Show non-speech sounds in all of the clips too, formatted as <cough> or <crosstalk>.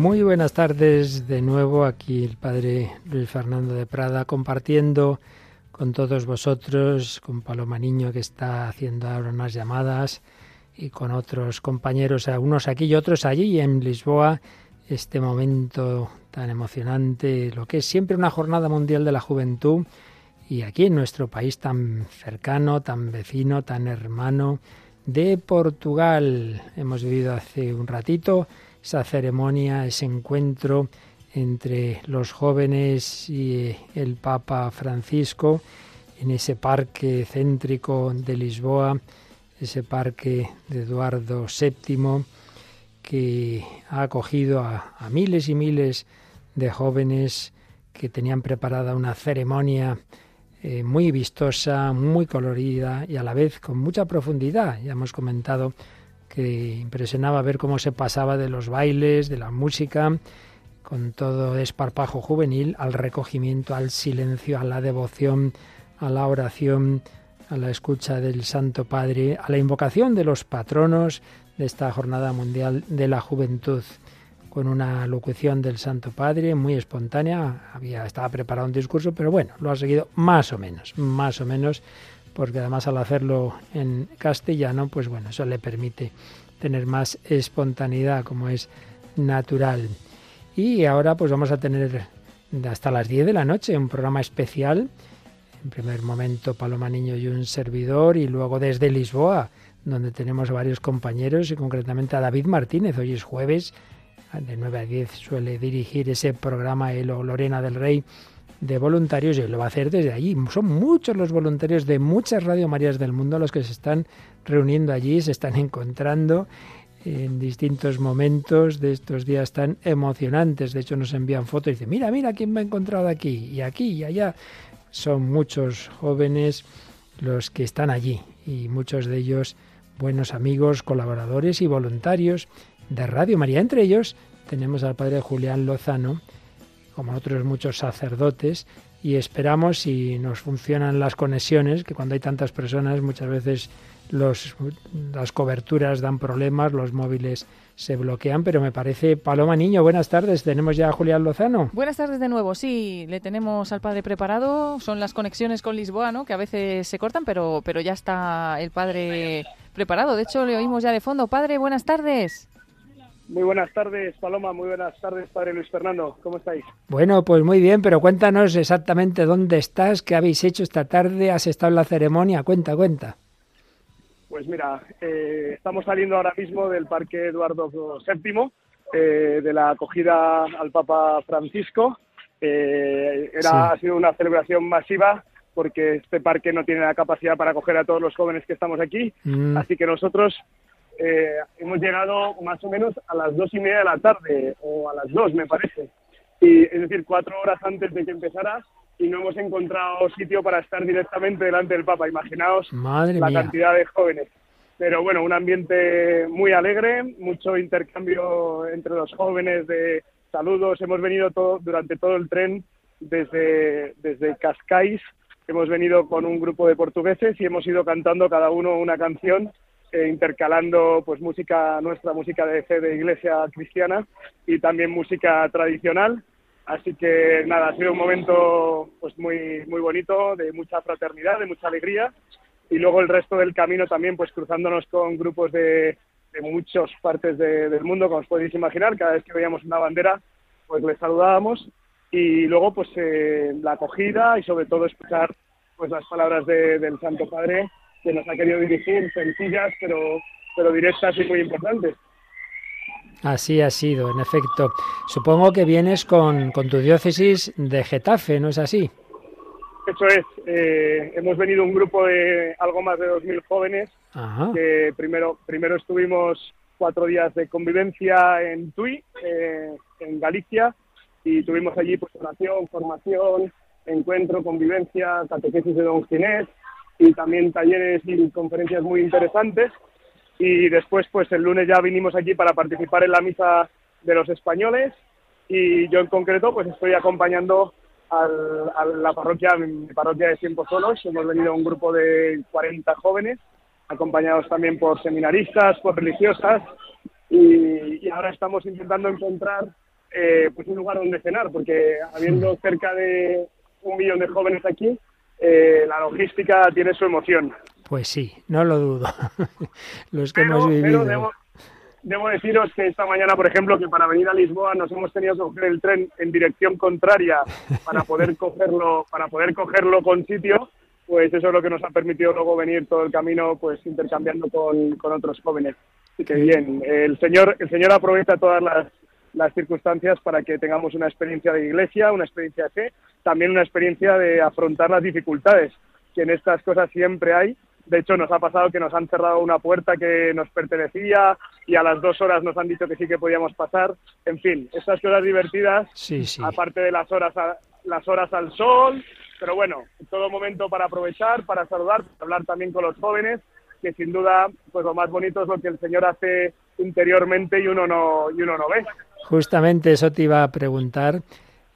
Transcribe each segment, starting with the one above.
Muy buenas tardes de nuevo aquí el padre Luis Fernando de Prada compartiendo con todos vosotros, con Paloma Niño que está haciendo ahora unas llamadas y con otros compañeros, unos aquí y otros allí en Lisboa, este momento tan emocionante, lo que es siempre una jornada mundial de la juventud y aquí en nuestro país tan cercano, tan vecino, tan hermano de Portugal. Hemos vivido hace un ratito esa ceremonia, ese encuentro entre los jóvenes y el Papa Francisco en ese parque céntrico de Lisboa, ese parque de Eduardo VII, que ha acogido a, miles y miles de jóvenes que tenían preparada una ceremonia eh, muy vistosa, muy colorida y a la vez con mucha profundidad. Ya hemos comentado que impresionaba ver cómo se pasaba de los bailes, de la música, con todo esparpajo juvenil, al recogimiento, al silencio, a la devoción, a la oración, a la escucha del Santo Padre, a la invocación de los patronos de esta Jornada Mundial de la Juventud, con una locución del Santo Padre muy espontánea. Había, estaba preparado un discurso, pero bueno, lo ha seguido más o menos, más o menos porque además al hacerlo en castellano, pues bueno, eso le permite tener más espontaneidad, como es natural. Y ahora pues vamos a tener hasta las 10 de la noche un programa especial. En primer momento Paloma Niño y un servidor y luego desde Lisboa, donde tenemos varios compañeros y concretamente a David Martínez. Hoy es jueves, de 9 a 10 suele dirigir ese programa Elo Lorena del Rey de voluntarios y lo va a hacer desde allí. Son muchos los voluntarios de muchas Radio Marías del mundo los que se están reuniendo allí, se están encontrando en distintos momentos de estos días tan emocionantes. De hecho, nos envían fotos y dicen, mira, mira quién me ha encontrado aquí y aquí y allá. Son muchos jóvenes los que están allí y muchos de ellos buenos amigos, colaboradores y voluntarios de Radio María. Entre ellos tenemos al padre Julián Lozano, como otros muchos sacerdotes, y esperamos si nos funcionan las conexiones, que cuando hay tantas personas muchas veces los, las coberturas dan problemas, los móviles se bloquean, pero me parece, Paloma Niño, buenas tardes, tenemos ya a Julián Lozano. Buenas tardes de nuevo, sí, le tenemos al padre preparado, son las conexiones con Lisboa, ¿no? que a veces se cortan, pero, pero ya está el padre preparado, de hecho le oímos ya de fondo. Padre, buenas tardes. Muy buenas tardes, Paloma. Muy buenas tardes, Padre Luis Fernando. ¿Cómo estáis? Bueno, pues muy bien, pero cuéntanos exactamente dónde estás, qué habéis hecho esta tarde, has estado en la ceremonia. Cuenta, cuenta. Pues mira, eh, estamos saliendo ahora mismo del Parque Eduardo VII, eh, de la acogida al Papa Francisco. Eh, era, Ha sido una celebración masiva porque este parque no tiene la capacidad para acoger a todos los jóvenes que estamos aquí. Mm. Así que nosotros eh, hemos llegado más o menos a las dos y media de la tarde, o a las dos, me parece. Y, es decir, cuatro horas antes de que empezara, y no hemos encontrado sitio para estar directamente delante del Papa. Imaginaos la cantidad de jóvenes. Pero bueno, un ambiente muy alegre, mucho intercambio entre los jóvenes de saludos. Hemos venido todo, durante todo el tren desde, desde Cascais. Hemos venido con un grupo de portugueses y hemos ido cantando cada uno una canción eh, intercalando pues música nuestra música de fe de iglesia cristiana y también música tradicional. Así que nada ha sido un momento pues muy muy bonito de mucha fraternidad de mucha alegría. Y luego el resto del camino también pues cruzándonos con grupos de, de muchas partes del mundo como os podéis imaginar. Cada vez que veíamos una bandera pues les saludábamos. Y luego pues eh, la acogida y sobre todo escuchar pues las palabras del Santo Padre que nos ha querido dirigir, sencillas pero, pero directas y muy importantes. Así ha sido, en efecto. Supongo que vienes con, con tu diócesis de Getafe, ¿no es así? Eso es. Eh, hemos venido un grupo de algo más de 2.000 jóvenes que primero, primero estuvimos cuatro días de convivencia en Tui, eh, en Galicia, y tuvimos allí pues oración, formación, encuentro, convivencia, catequesis de Don Ginés, y también talleres y conferencias muy interesantes. Y después, pues el lunes ya vinimos aquí para participar en la misa de los españoles y yo en concreto pues estoy acompañando a la parroquia, mi parroquia de Tiempo Solos. Hemos venido un grupo de 40 jóvenes, acompañados también por seminaristas, por religiosas y, y, ahora estamos intentando encontrar eh, pues un lugar donde cenar, porque habiendo cerca de un millón de jóvenes aquí, eh, la logística tiene su emoción. Pues sí, no lo dudo. <laughs> Los que hemos vivido. debo, debo, deciros que esta mañana, por ejemplo, que para venir a Lisboa nos hemos tenido que coger el tren en dirección contraria para poder <laughs> cogerlo, para poder cogerlo con sitio pues eso es lo que nos ha permitido luego venir todo el camino pues intercambiando con, con otros jóvenes. Así que bien, el Señor, el Señor aprovecha todas las, las circunstancias para que tengamos una experiencia de iglesia, una experiencia de fe, también una experiencia de afrontar las dificultades, que en estas cosas siempre hay. De hecho, nos ha pasado que nos han cerrado una puerta que nos pertenecía y a las dos horas nos han dicho que sí que podíamos pasar. En fin, estas cosas divertidas, sí, sí. aparte de las horas, las horas al sol, pero bueno, todo momento para aprovechar, para saludar, para hablar también con los jóvenes, que sin duda, pues lo más bonito es lo que el Señor hace interiormente y uno no, y uno no ve. Justamente eso te iba a preguntar.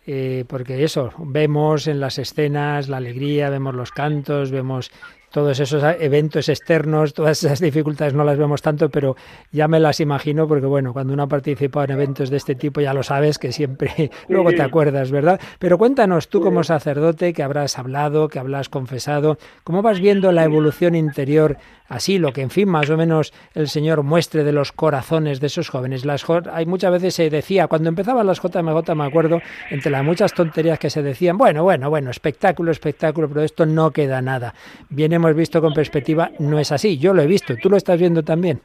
Eh, porque eso, vemos en las escenas la alegría, vemos los cantos, vemos todos esos eventos externos, todas esas dificultades no las vemos tanto, pero ya me las imagino porque bueno, cuando uno ha participado en eventos de este tipo ya lo sabes que siempre <laughs> luego te acuerdas, ¿verdad? Pero cuéntanos tú como sacerdote que habrás hablado, que habrás confesado, ¿cómo vas viendo la evolución interior así, lo que en fin más o menos el Señor muestre de los corazones de esos jóvenes? Las hay muchas veces se decía, cuando empezaban las JMJ me acuerdo, entre las muchas tonterías que se decían, bueno, bueno, bueno, espectáculo, espectáculo, pero esto no queda nada. Viene hemos visto con perspectiva, no es así. Yo lo he visto, ¿tú lo estás viendo también?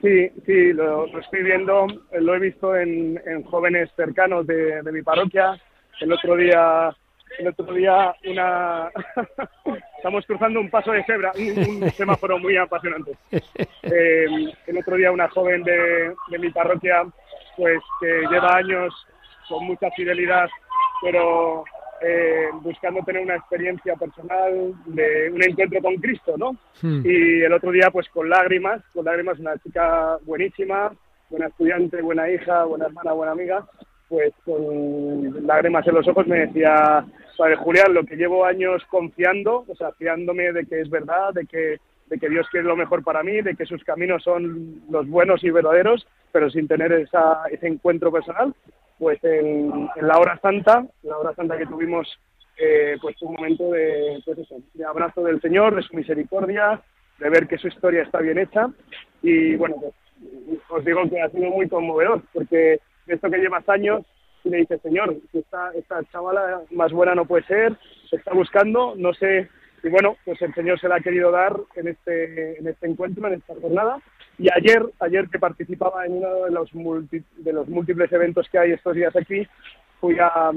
Sí, sí, lo, estoy viendo, lo he visto en, jóvenes cercanos de, mi parroquia. El otro día, el otro día una <laughs> estamos cruzando un paso de cebra, un, <laughs> semáforo muy apasionante. <laughs> Eh, el otro día una joven de, de mi parroquia, pues que lleva años con mucha fidelidad, pero eh, buscando tener una experiencia personal de un encuentro con Cristo, ¿no? Hmm. Y el otro día, pues con lágrimas, con lágrimas, una chica buenísima, buena estudiante, buena hija, buena hermana, buena amiga, pues con lágrimas en los ojos me decía, Padre Julián, lo que llevo años confiando, o sea, fiándome de que es verdad, de que, de que Dios quiere lo mejor para mí, de que sus caminos son los buenos y verdaderos, pero sin tener ese encuentro personal, pues en, la hora santa, la hora santa que tuvimos, eh, pues un momento de, pues de abrazo del Señor, de su misericordia, de ver que su historia está bien hecha. Y bueno, pues os digo que ha sido muy conmovedor porque de esto que llevas años y le dices, Señor, esta, esta chavala más buena no puede ser, se está buscando, no sé, y bueno, pues el Señor se la ha querido dar en este, en este encuentro, en esta jornada. Y ayer, ayer que participaba en uno de los, de los múltiples eventos que hay estos días aquí, fui a, a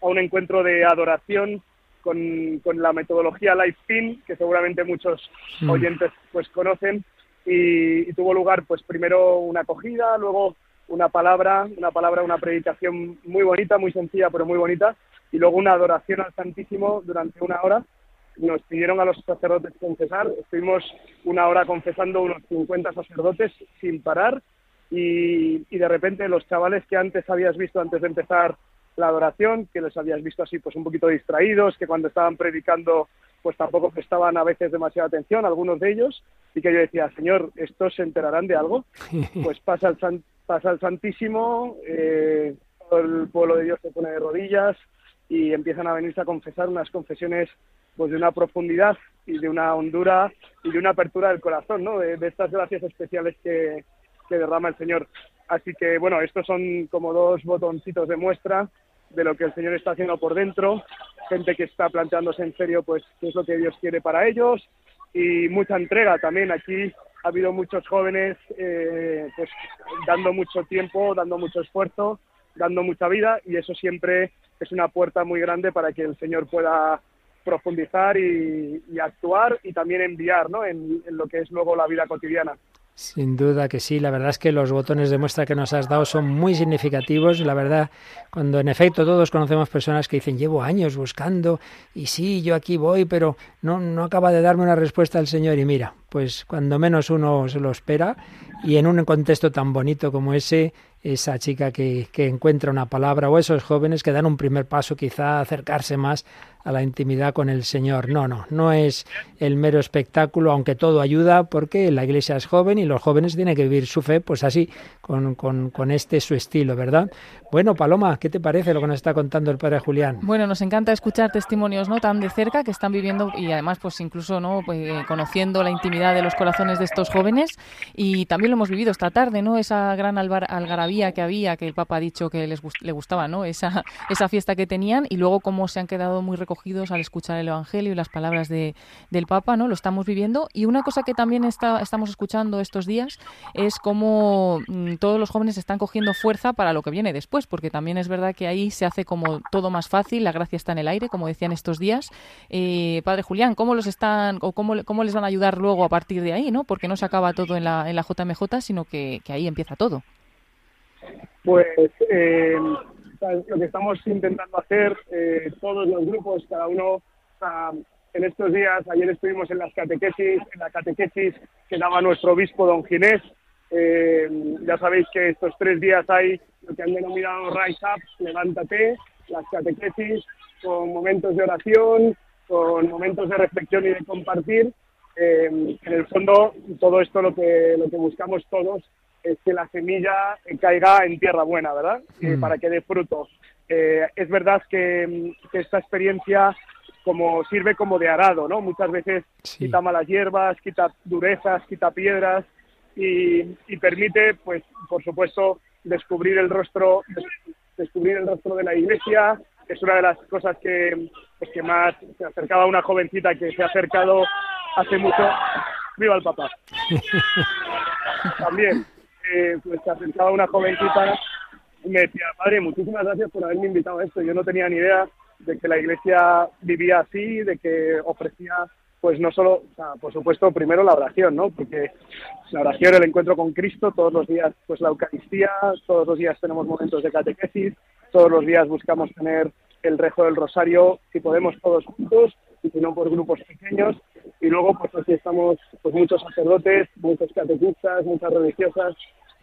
un encuentro de adoración con, con la metodología Life Pin, que seguramente muchos mm. oyentes pues conocen, y, tuvo lugar pues primero una acogida, luego una palabra, una palabra, una predicación muy bonita, muy sencilla, pero muy bonita, y luego una adoración al Santísimo durante una hora nos pidieron a los sacerdotes confesar, estuvimos una hora confesando unos 50 sacerdotes sin parar y, de repente los chavales que antes habías visto antes de empezar la adoración, que les habías visto así pues un poquito distraídos, que cuando estaban predicando pues tampoco prestaban a veces demasiada atención, algunos de ellos, y que yo decía, Señor, ¿estos se enterarán de algo? <laughs> Pues pasa el, pasa el Santísimo, eh, todo el pueblo de Dios se pone de rodillas y empiezan a venirse a confesar unas confesiones pues de una profundidad y de una hondura y de una apertura del corazón, ¿no? De, estas gracias especiales que, que, derrama el Señor. Así que, bueno, estos son como dos botoncitos de muestra de lo que el Señor está haciendo por dentro, gente que está planteándose en serio, pues, qué es lo que Dios quiere para ellos y mucha entrega también. Aquí ha habido muchos jóvenes, eh, pues, dando mucho tiempo, dando mucho esfuerzo, dando mucha vida y eso siempre es una puerta muy grande para que el Señor pueda profundizar y, actuar y también enviar ¿no? en, lo que es luego la vida cotidiana. Sin duda que sí, la verdad es que los botones de muestra que nos has dado son muy significativos. La verdad, cuando en efecto todos conocemos personas que dicen llevo años buscando y sí, yo aquí voy, pero no, no acaba de darme una respuesta el Señor. Y mira, pues cuando menos uno se lo espera y en un contexto tan bonito como ese, esa chica que, que encuentra una palabra o esos jóvenes que dan un primer paso quizá a acercarse más a la intimidad con el Señor. No, no, no es el mero espectáculo, aunque todo ayuda, porque la iglesia es joven y los jóvenes tienen que vivir su fe, pues así, con, con, con este su estilo, ¿verdad? Bueno, Paloma, ¿qué te parece lo que nos está contando el padre Julián? Bueno, nos encanta escuchar testimonios no tan de cerca que están viviendo y además, pues incluso no pues, eh, conociendo la intimidad de los corazones de estos jóvenes y también lo hemos vivido esta tarde, ¿no? Esa gran algarabía que había, que el Papa ha dicho que les le gustaba, ¿no? Esa, esa fiesta que tenían y luego cómo se han quedado muy recogidos al escuchar el Evangelio y las palabras de, del Papa, ¿no? Lo estamos viviendo y una cosa que también está, estamos escuchando estos días es cómo mm, todos los jóvenes están cogiendo fuerza para lo que viene después porque también es verdad que ahí se hace como todo más fácil, la gracia está en el aire, como decían estos días. Eh, padre Julián, ¿cómo los están o cómo, cómo les van a ayudar luego a partir de ahí, no? Porque no se acaba todo en la, en la JMJ, sino que, ahí empieza todo. Pues eh, lo que estamos intentando hacer eh, todos los grupos, cada uno en estos días, ayer estuvimos en las catequesis, en la catequesis que daba nuestro obispo don Ginés, eh, ya sabéis que estos tres días hay lo que han denominado Rise Up, levántate, las catequesis, con momentos de oración, con momentos de reflexión y de compartir. Eh, en el fondo, todo esto lo que, lo que buscamos todos es que la semilla caiga en tierra buena, ¿verdad? Mm. para que dé frutos. Eh, es verdad que, que, esta experiencia como sirve como de arado, ¿no? Muchas veces quita malas hierbas, quita durezas, quita piedras, y, permite, pues, por supuesto, descubrir el rostro, descubrir el rostro de la Iglesia. Es una de las cosas que, pues, que más se acercaba a una jovencita que se ha acercado hace mucho. ¡Viva el papá! <laughs> También, eh, pues se acercaba una jovencita y me decía, padre, muchísimas gracias por haberme invitado a esto. Yo no tenía ni idea de que la Iglesia vivía así, de que ofrecía pues no solo, o sea, por supuesto, primero la oración, ¿no? Porque la oración, el encuentro con Cristo, todos los días, pues la Eucaristía, todos los días tenemos momentos de catequesis, todos los días buscamos tener el rejo del rosario, si podemos todos juntos, y si no por grupos pequeños, y luego pues aquí estamos pues muchos sacerdotes, muchos catequistas, muchas religiosas,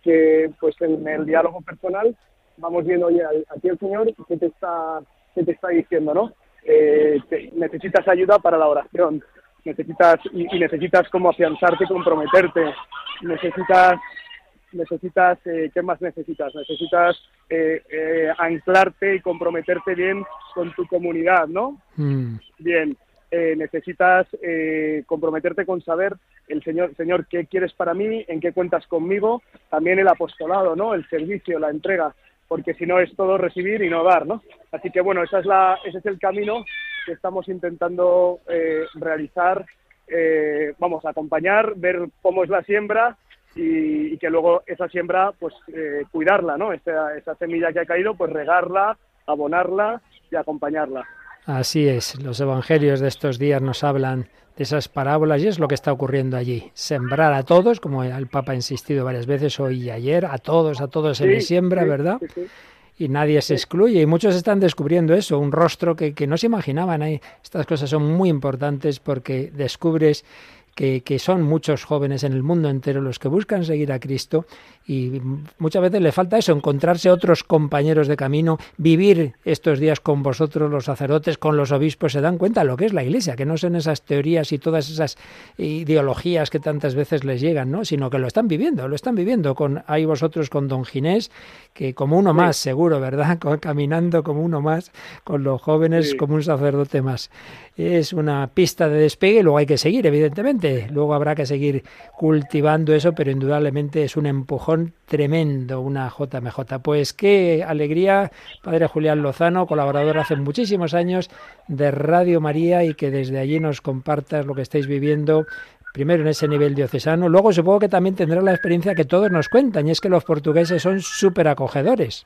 que pues en el diálogo personal vamos viendo, oye, aquí el Señor, ¿qué te está, qué te está diciendo, no? Eh, necesitas ayuda para la oración, necesitas y, necesitas como afianzarte, comprometerte, necesitas necesitas eh, qué más necesitas necesitas eh, eh, anclarte y comprometerte bien con tu comunidad, ¿no? Mm. Bien, necesitas comprometerte con saber el Señor, Señor, qué quieres para mí, en qué cuentas conmigo, también el apostolado, ¿no? El servicio, la entrega, porque si no es todo recibir y no dar, ¿no? Así que bueno, esa es la, ese es el camino que estamos intentando eh, realizar, eh, vamos acompañar, ver cómo es la siembra y, que luego esa siembra, pues eh, cuidarla, ¿no? Esa, esa semilla que ha caído, pues regarla, abonarla y acompañarla. Así es, los evangelios de estos días nos hablan de esas parábolas y es lo que está ocurriendo allí. Sembrar a todos, como el Papa ha insistido varias veces hoy y ayer, a todos, a todos se les siembra, ¿verdad? y nadie se excluye. Y muchos están descubriendo eso, un rostro que, que no se imaginaban. Estas cosas son muy importantes porque descubres que, que, son muchos jóvenes en el mundo entero los que buscan seguir a Cristo y muchas veces le falta eso, encontrarse otros compañeros de camino, vivir estos días con vosotros, los sacerdotes, con los obispos, se dan cuenta de lo que es la Iglesia, que no son esas teorías y todas esas ideologías que tantas veces les llegan, ¿no? sino que lo están viviendo, lo están viviendo con ahí vosotros con don Ginés, que como uno más, seguro, ¿verdad? <laughs> Caminando como uno más, con los jóvenes como un sacerdote más. Es una pista de despegue, luego hay que seguir, evidentemente, luego habrá que seguir cultivando eso, pero indudablemente es un empujón tremendo una JMJ. Pues qué alegría, Padre Julián Lozano, colaborador hace muchísimos años de Radio María y que desde allí nos compartas lo que estáis viviendo primero en ese nivel diocesano, luego supongo que también tendrá la experiencia que todos nos cuentan, y es que los portugueses son súper acogedores.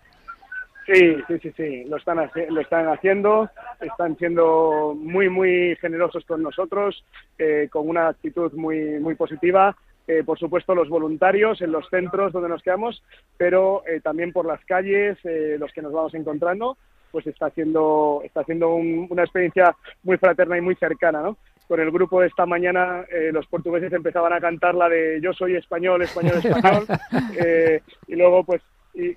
Sí, sí, sí, sí, lo están, lo están haciendo, están siendo muy, muy generosos con nosotros, eh, con una actitud muy, muy positiva. Eh, por supuesto los voluntarios en los centros donde nos quedamos, pero eh, también por las calles, eh, los que nos vamos encontrando, pues está haciendo, está haciendo una experiencia muy fraterna y muy cercana, ¿no? Con el grupo de esta mañana los portugueses empezaban a cantar la de yo soy español, español, español, <laughs> y luego pues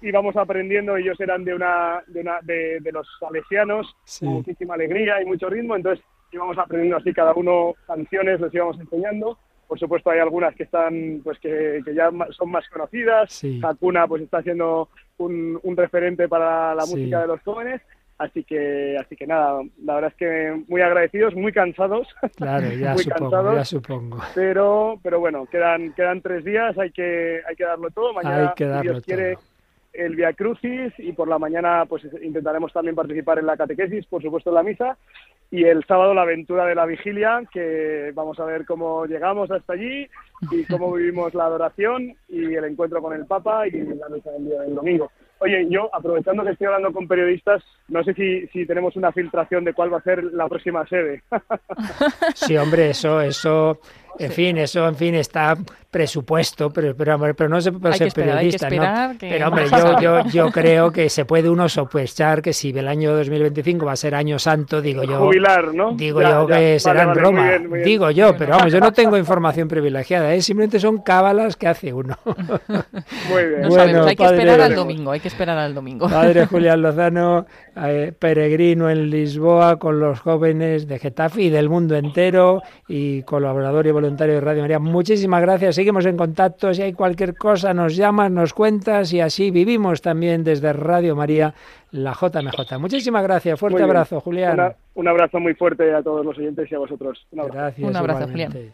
íbamos aprendiendo, ellos eran de una de, una, de, los salesianos, con muchísima alegría y mucho ritmo, entonces íbamos aprendiendo así cada uno canciones, les íbamos enseñando. Por supuesto hay algunas que están, pues que, ya son más conocidas. Hakuna pues está siendo un, un referente para la música de los jóvenes Así que, así que nada, la verdad es que muy agradecidos, muy cansados. Claro, <laughs> ya muy supongo, cansados, ya supongo. Pero, pero bueno, quedan, quedan tres días, hay que, hay que darlo todo. Mañana, si Dios quiere, el Via Crucis y por la mañana pues intentaremos también participar en la catequesis, por supuesto en la misa. Y el sábado la aventura de la vigilia, que vamos a ver cómo llegamos hasta allí y cómo vivimos la adoración y el encuentro con el Papa y la misa del día del domingo. Oye, yo aprovechando que estoy hablando con periodistas, no sé si, si tenemos una filtración de cuál va a ser la próxima sede. <laughs> Sí, hombre, eso, eso, en fin, eso, en fin, está presupuesto, pero, pero, pero no se puede ser periodista, ¿no? Pero hombre, yo, yo, yo creo que se puede uno sospechar que si el año 2025 va a ser año santo, digo yo. Jubilar, ¿no? Digo yo que será en Roma. Digo yo, pero vamos, yo no tengo información privilegiada, ¿eh? simplemente son cábalas que hace uno. <laughs> Muy bien. No sabemos, hay que esperar al domingo, hay que esperar al domingo. Padre <laughs> Julián Lozano, eh, peregrino en Lisboa con los jóvenes de Getafe y del mundo entero y colaborador y voluntario de Radio María. Muchísimas gracias seguimos en contacto. Si hay cualquier cosa, nos llamas, nos cuentas y así vivimos también desde Radio María la JMJ. Muchísimas gracias. Fuerte abrazo, Julián. un abrazo muy fuerte a todos los oyentes y a vosotros. Un abrazo. Gracias. Un abrazo, Julián.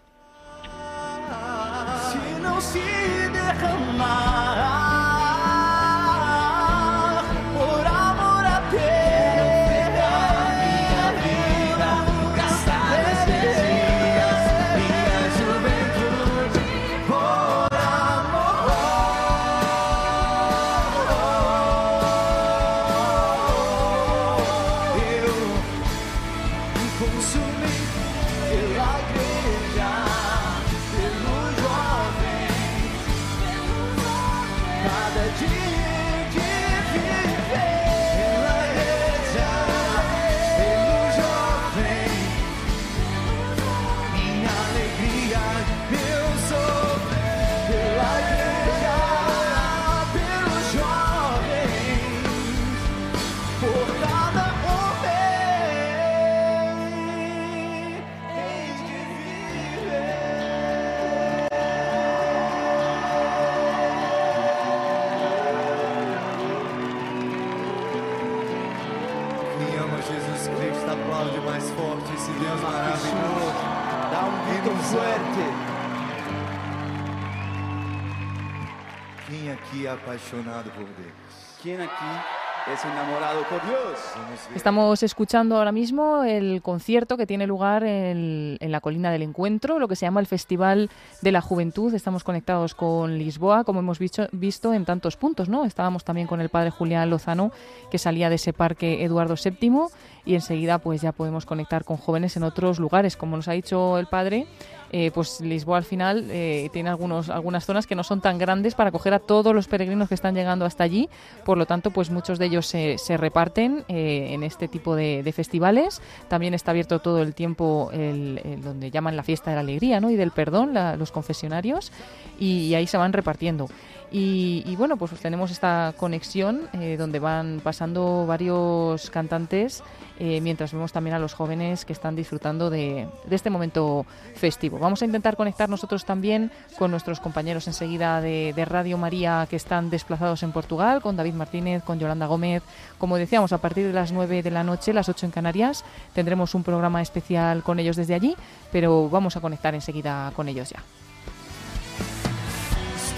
Apaixonado por Deus? ¿Quién aquí es enamorado por Dios? Estamos escuchando ahora mismo el concierto que tiene lugar en, la colina del encuentro, lo que se llama el Festival de la Juventud. Estamos conectados con Lisboa, como hemos visto, visto en tantos puntos, ¿no? Estábamos también con el padre Julián Lozano, que salía de ese parque Eduardo VII, y enseguida pues ya podemos conectar con jóvenes en otros lugares, como nos ha dicho el padre eh, pues Lisboa al final eh, tiene algunos, algunas zonas que no son tan grandes para acoger a todos los peregrinos que están llegando hasta allí. Por lo tanto, pues muchos de ellos se, se reparten eh, en este tipo de, festivales. También está abierto todo el tiempo el, donde llaman la fiesta de la alegría ¿no? y del perdón, los confesionarios, y, ahí se van repartiendo. Y, bueno, pues tenemos esta conexión donde van pasando varios cantantes eh, mientras vemos también a los jóvenes que están disfrutando de, este momento festivo. Vamos a intentar conectar nosotros también con nuestros compañeros enseguida de, Radio María que están desplazados en Portugal, con David Martínez, con Yolanda Gómez. Como decíamos, a partir de las 9 de la noche, las 8 en Canarias, tendremos un programa especial con ellos desde allí, pero vamos a conectar enseguida con ellos ya.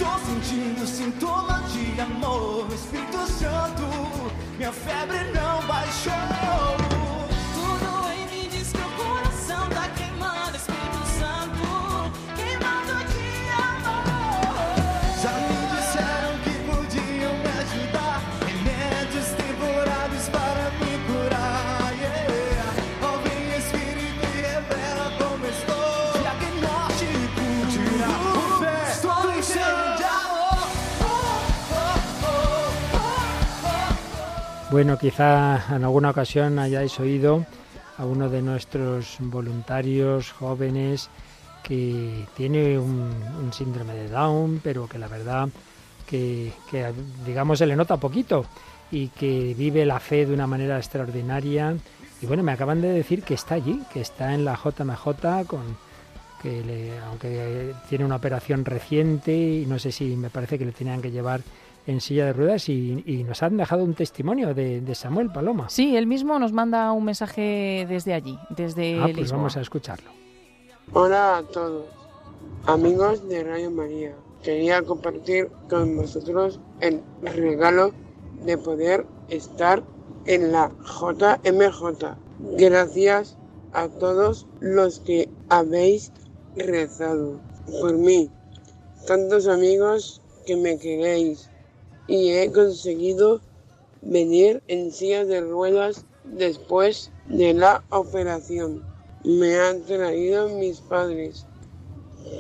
Estou sentindo sintomas de amor, Espírito Santo, minha febre não baixou. Bueno, quizá en alguna ocasión hayáis oído a uno de nuestros voluntarios jóvenes que tiene un, síndrome de Down, pero que la verdad que, digamos se le nota poquito y que vive la fe de una manera extraordinaria. Y bueno, me acaban de decir que está allí, que está en la JMJ con que le, aunque tiene una operación reciente y no sé si me parece que le tenían que llevar en silla de ruedas y, nos han dejado un testimonio de, Samuel Paloma. Sí, él mismo nos manda un mensaje desde allí, desde ah, pues vamos a escucharlo. Hola a todos, amigos de Radio María. Quería compartir con vosotros el regalo de poder estar en la JMJ. Gracias a todos los que habéis rezado por mí, tantos amigos que me queréis y he conseguido venir en silla de ruedas después de la operación. Me han traído mis padres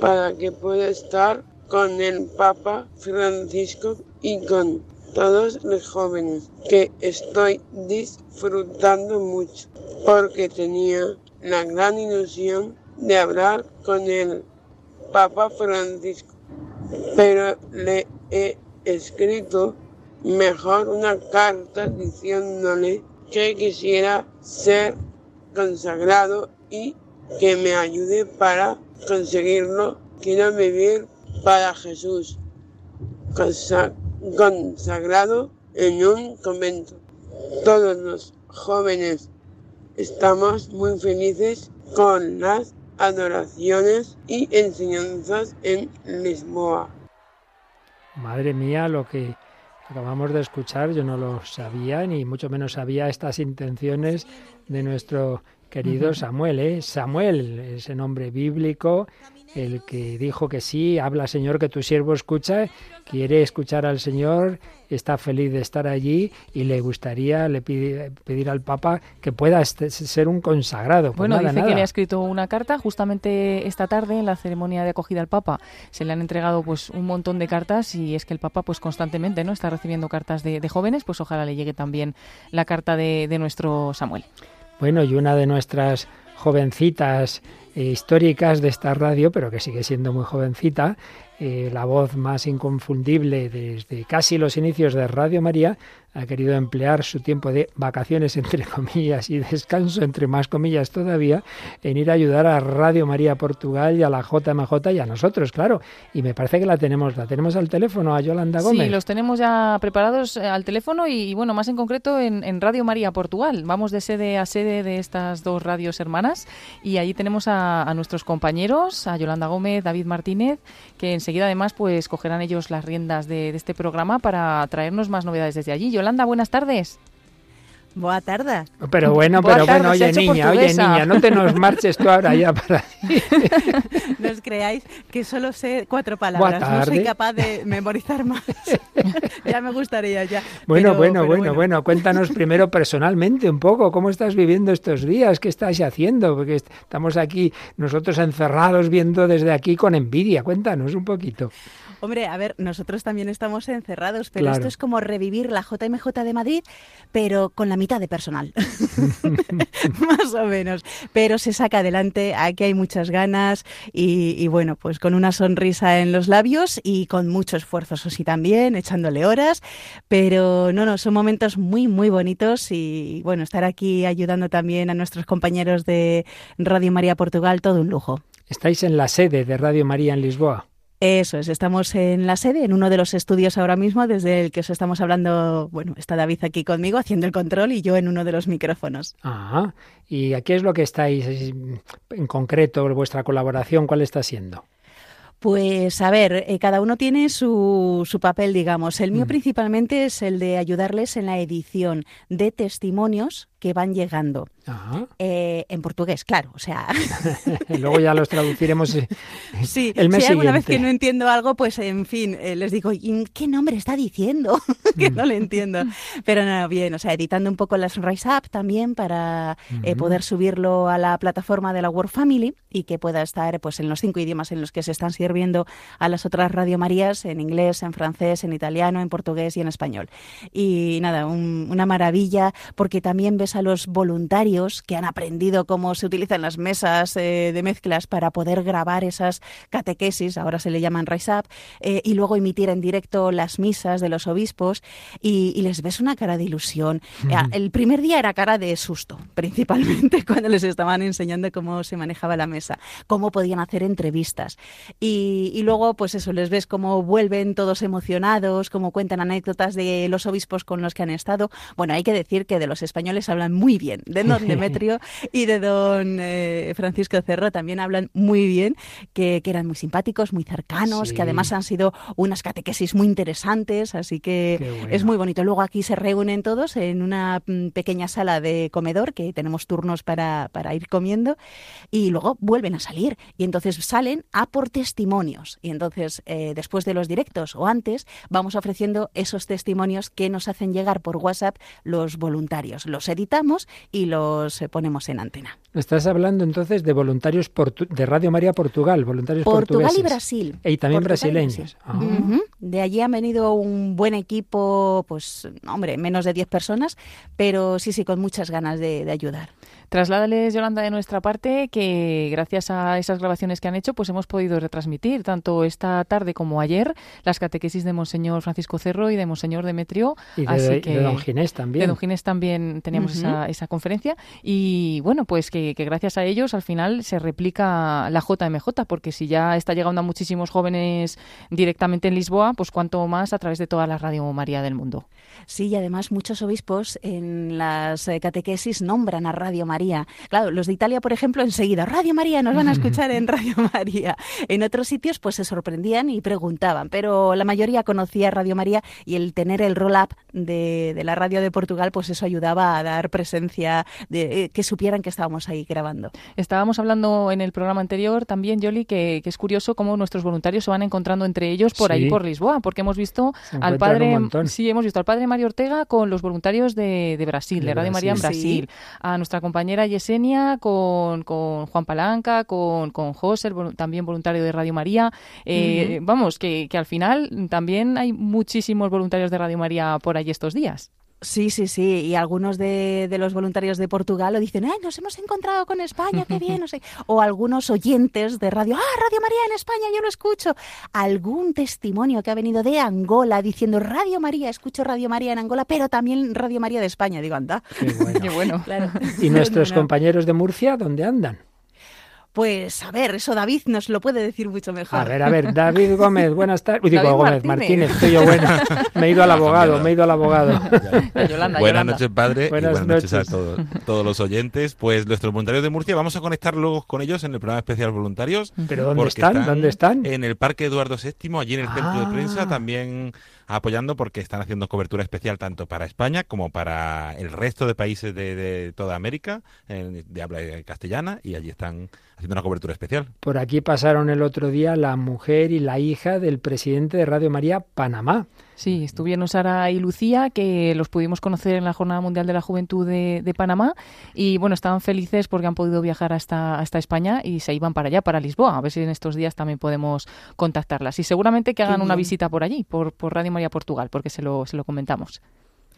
para que pueda estar con el Papa Francisco y con todos los jóvenes que estoy disfrutando mucho porque tenía la gran ilusión de hablar con el Papa Francisco pero le he escrito mejor una carta diciéndole que quisiera ser consagrado y que me ayude para conseguirlo. Quiero vivir para Jesús, consagrado en un convento. Todos los jóvenes estamos muy felices con las adoraciones y enseñanzas en Lisboa. Madre mía, lo que acabamos de escuchar, yo no lo sabía, ni mucho menos sabía estas intenciones de nuestro querido Samuel. ¿eh? Samuel, ese nombre bíblico, el que dijo que sí, habla Señor, que tu siervo escucha, quiere escuchar al Señor, está feliz de estar allí y le gustaría le pide, pedir al Papa que pueda ser un consagrado. Pues bueno, dice que le ha escrito una carta justamente esta tarde en la ceremonia de acogida al Papa. Se le han entregado pues un montón de cartas y es que el Papa pues constantemente no está recibiendo cartas de, jóvenes, pues ojalá le llegue también la carta de, de nuestro Samuel. Bueno, y una de nuestras jovencitas eh, históricas de esta radio, pero que sigue siendo muy jovencita, eh, la voz más inconfundible desde casi los inicios de Radio María, ha querido emplear su tiempo de vacaciones, entre comillas, y descanso, entre más comillas todavía, en ir a ayudar a Radio María Portugal y a la JMJ y a nosotros, claro. Y me parece que la tenemos, la tenemos al teléfono, a Yolanda Gómez. Sí, los tenemos ya preparados eh, al teléfono y, bueno, más en concreto en, Radio María Portugal. Vamos de sede a sede de estas dos radios hermanas y allí tenemos a, nuestros compañeros, a Yolanda Gómez, David Martínez, que enseguida además pues cogerán ellos las riendas de, de este programa para traernos más novedades desde allí. Yolanda, buenas tardes. Buenas tardes. Pero bueno, pero bueno, oye niña, oye niña, no te nos marches tú ahora ya para <laughs> No os creáis que solo sé cuatro palabras, no soy capaz de memorizar más. <laughs> ya me gustaría ya. Bueno, bueno, bueno, bueno, cuéntanos primero personalmente un poco, ¿cómo estás viviendo estos días? ¿Qué estás haciendo? Porque estamos aquí nosotros encerrados viendo desde aquí con envidia. Cuéntanos un poquito. Hombre, a ver, nosotros también estamos encerrados, pero esto es como revivir la JMJ de Madrid, pero con la mitad de personal. <laughs> Más o menos. Pero se saca adelante, aquí hay muchas ganas y, bueno, pues con una sonrisa en los labios y con mucho esfuerzo, eso sí también, echándole horas. Pero no, no, son momentos muy, muy bonitos y bueno, estar aquí ayudando también a nuestros compañeros de Radio María Portugal, todo un lujo. Estáis en la sede de Radio María en Lisboa. Eso es, estamos en la sede, en uno de los estudios ahora mismo, desde el que os estamos hablando. Bueno, está David aquí conmigo haciendo el control y yo en uno de los micrófonos. Ah, ¿y a qué es lo que estáis en concreto, vuestra colaboración, cuál está siendo? Pues a ver, eh, cada uno tiene su, su papel, digamos. El mío mm. principalmente es el de ayudarles en la edición de testimonios que van llegando. Eh, en portugués, claro, o sea... <laughs> Luego ya los traduciremos eh, sí, el mes si alguna vez que no entiendo algo, pues en fin, eh, les digo, ¿qué nombre está diciendo? <laughs> que no le entiendo. Pero no, bien, o sea, editando un poco las Rise Up también para poder subirlo a la plataforma de la World Family y que pueda estar pues en los cinco idiomas en los que se están sirviendo a las otras Radio Marías, en inglés, en francés, en italiano, en portugués y en español. Y nada, una maravilla, porque también ves ves a los voluntarios que han aprendido cómo se utilizan las mesas eh, de mezclas para poder grabar esas catequesis, ahora se le llaman Rise Up, eh, y luego emitir en directo las misas de los obispos y, les ves una cara de ilusión. El primer día era cara de susto, <laughs> principalmente <laughs> cuando les estaban enseñando cómo se manejaba la mesa, cómo podían hacer entrevistas. Y, y luego, pues eso, les ves cómo vuelven todos emocionados, cómo cuentan anécdotas de los obispos con los que han estado. Bueno, hay que decir que de los españoles hablan muy bien, de don <laughs> Demetrio y de don eh, Francisco Cerro también hablan muy bien, que, eran muy simpáticos, muy cercanos, que además han sido unas catequesis muy interesantes, así que es muy bonito. Luego aquí se reúnen todos en una mm, pequeña sala de comedor, que tenemos turnos para, para ir comiendo, y luego vuelven a salir. Y entonces salen a por testimonios. Y entonces, eh, después de los directos o antes, vamos ofreciendo esos testimonios que nos hacen llegar por WhatsApp los voluntarios. Los editamos y los eh, ponemos en antena. Estás hablando entonces de voluntarios de Radio María Portugal, voluntarios Portugal y Brasil. Y también brasileños. Ah. De allí han venido un buen equipo, pues, hombre, menos de 10 personas, pero sí, sí, con muchas ganas de ayudar. Trasládales, Yolanda, de nuestra parte que gracias a esas grabaciones que han hecho, pues hemos podido retransmitir tanto esta tarde como ayer las catequesis de Monseñor Francisco Cerro y de Monseñor Demetrio. Y de, que, Don Ginés también. De Don Ginés también teníamos esa, esa, conferencia. Y bueno, pues que, gracias a ellos al final se replica la JMJ, porque si ya está llegando a muchísimos jóvenes directamente en Lisboa, pues cuanto más a través de toda la Radio María del mundo. Sí, y además muchos obispos en las eh, catequesis nombran a Radio María Claro, los de Italia, por ejemplo, enseguida, Radio María, nos van a <laughs> escuchar en Radio María. En otros sitios, pues se sorprendían y preguntaban, pero la mayoría conocía Radio María y el tener el roll-up de, la radio de Portugal, pues eso ayudaba a dar presencia, de eh, que supieran que estábamos ahí grabando. Estábamos hablando en el programa anterior también, Yoli, que, es curioso cómo nuestros voluntarios se van encontrando entre ellos por ahí, por Lisboa, porque hemos visto al padre, sí, hemos visto al padre Mario Ortega con los voluntarios de, Brasil, de, Radio María en Brasil, a nuestra compañera compañera Yesenia, con, con Juan Palanca, con, con José, también voluntario de Radio María. Eh, vamos, que, que al final también hay muchísimos voluntarios de Radio María por allí estos días. Sí, sí, sí. Y algunos de, de, los voluntarios de Portugal lo dicen, ¡ay, nos hemos encontrado con España, qué bien! No sé. <laughs> O algunos oyentes de radio, ¡ah, Radio María en España, yo lo escucho! Algún testimonio que ha venido de Angola diciendo, Radio María, escucho Radio María en Angola, pero también Radio María de España. Digo, anda. Qué bueno. <laughs> Claro. ¿Y <laughs> nuestros compañeros de Murcia dónde andan? Pues a ver, eso David nos lo puede decir mucho mejor. A ver, a ver, David Gómez, buenas tardes. Uy, digo Gómez Martínez, estoy yo buena. Me he ido al abogado, me he ido al abogado. buenas noches, padre, buenas y buenas noches. a todos, todos los oyentes. Pues nuestros voluntarios de Murcia, vamos a conectar luego con ellos en el programa especial voluntarios. ¿Pero dónde están? ¿Dónde están? En el Parque Eduardo VII, allí en el centro de prensa, ah. también apoyando porque están haciendo cobertura especial tanto para España como para el resto de países de, toda América de habla castellana y allí están haciendo una cobertura especial. Por aquí pasaron el otro día la mujer y la hija del presidente de Radio María Panamá. Sí, estuvieron Sara y Lucía, que los pudimos conocer en la Jornada Mundial de la Juventud de, Panamá. Y bueno, estaban felices porque han podido viajar hasta, hasta España y se iban para allá, para Lisboa. A ver si en estos días también podemos contactarlas. Y seguramente que hagan una visita por allí, por, por Radio María Portugal, porque se lo, se lo comentamos.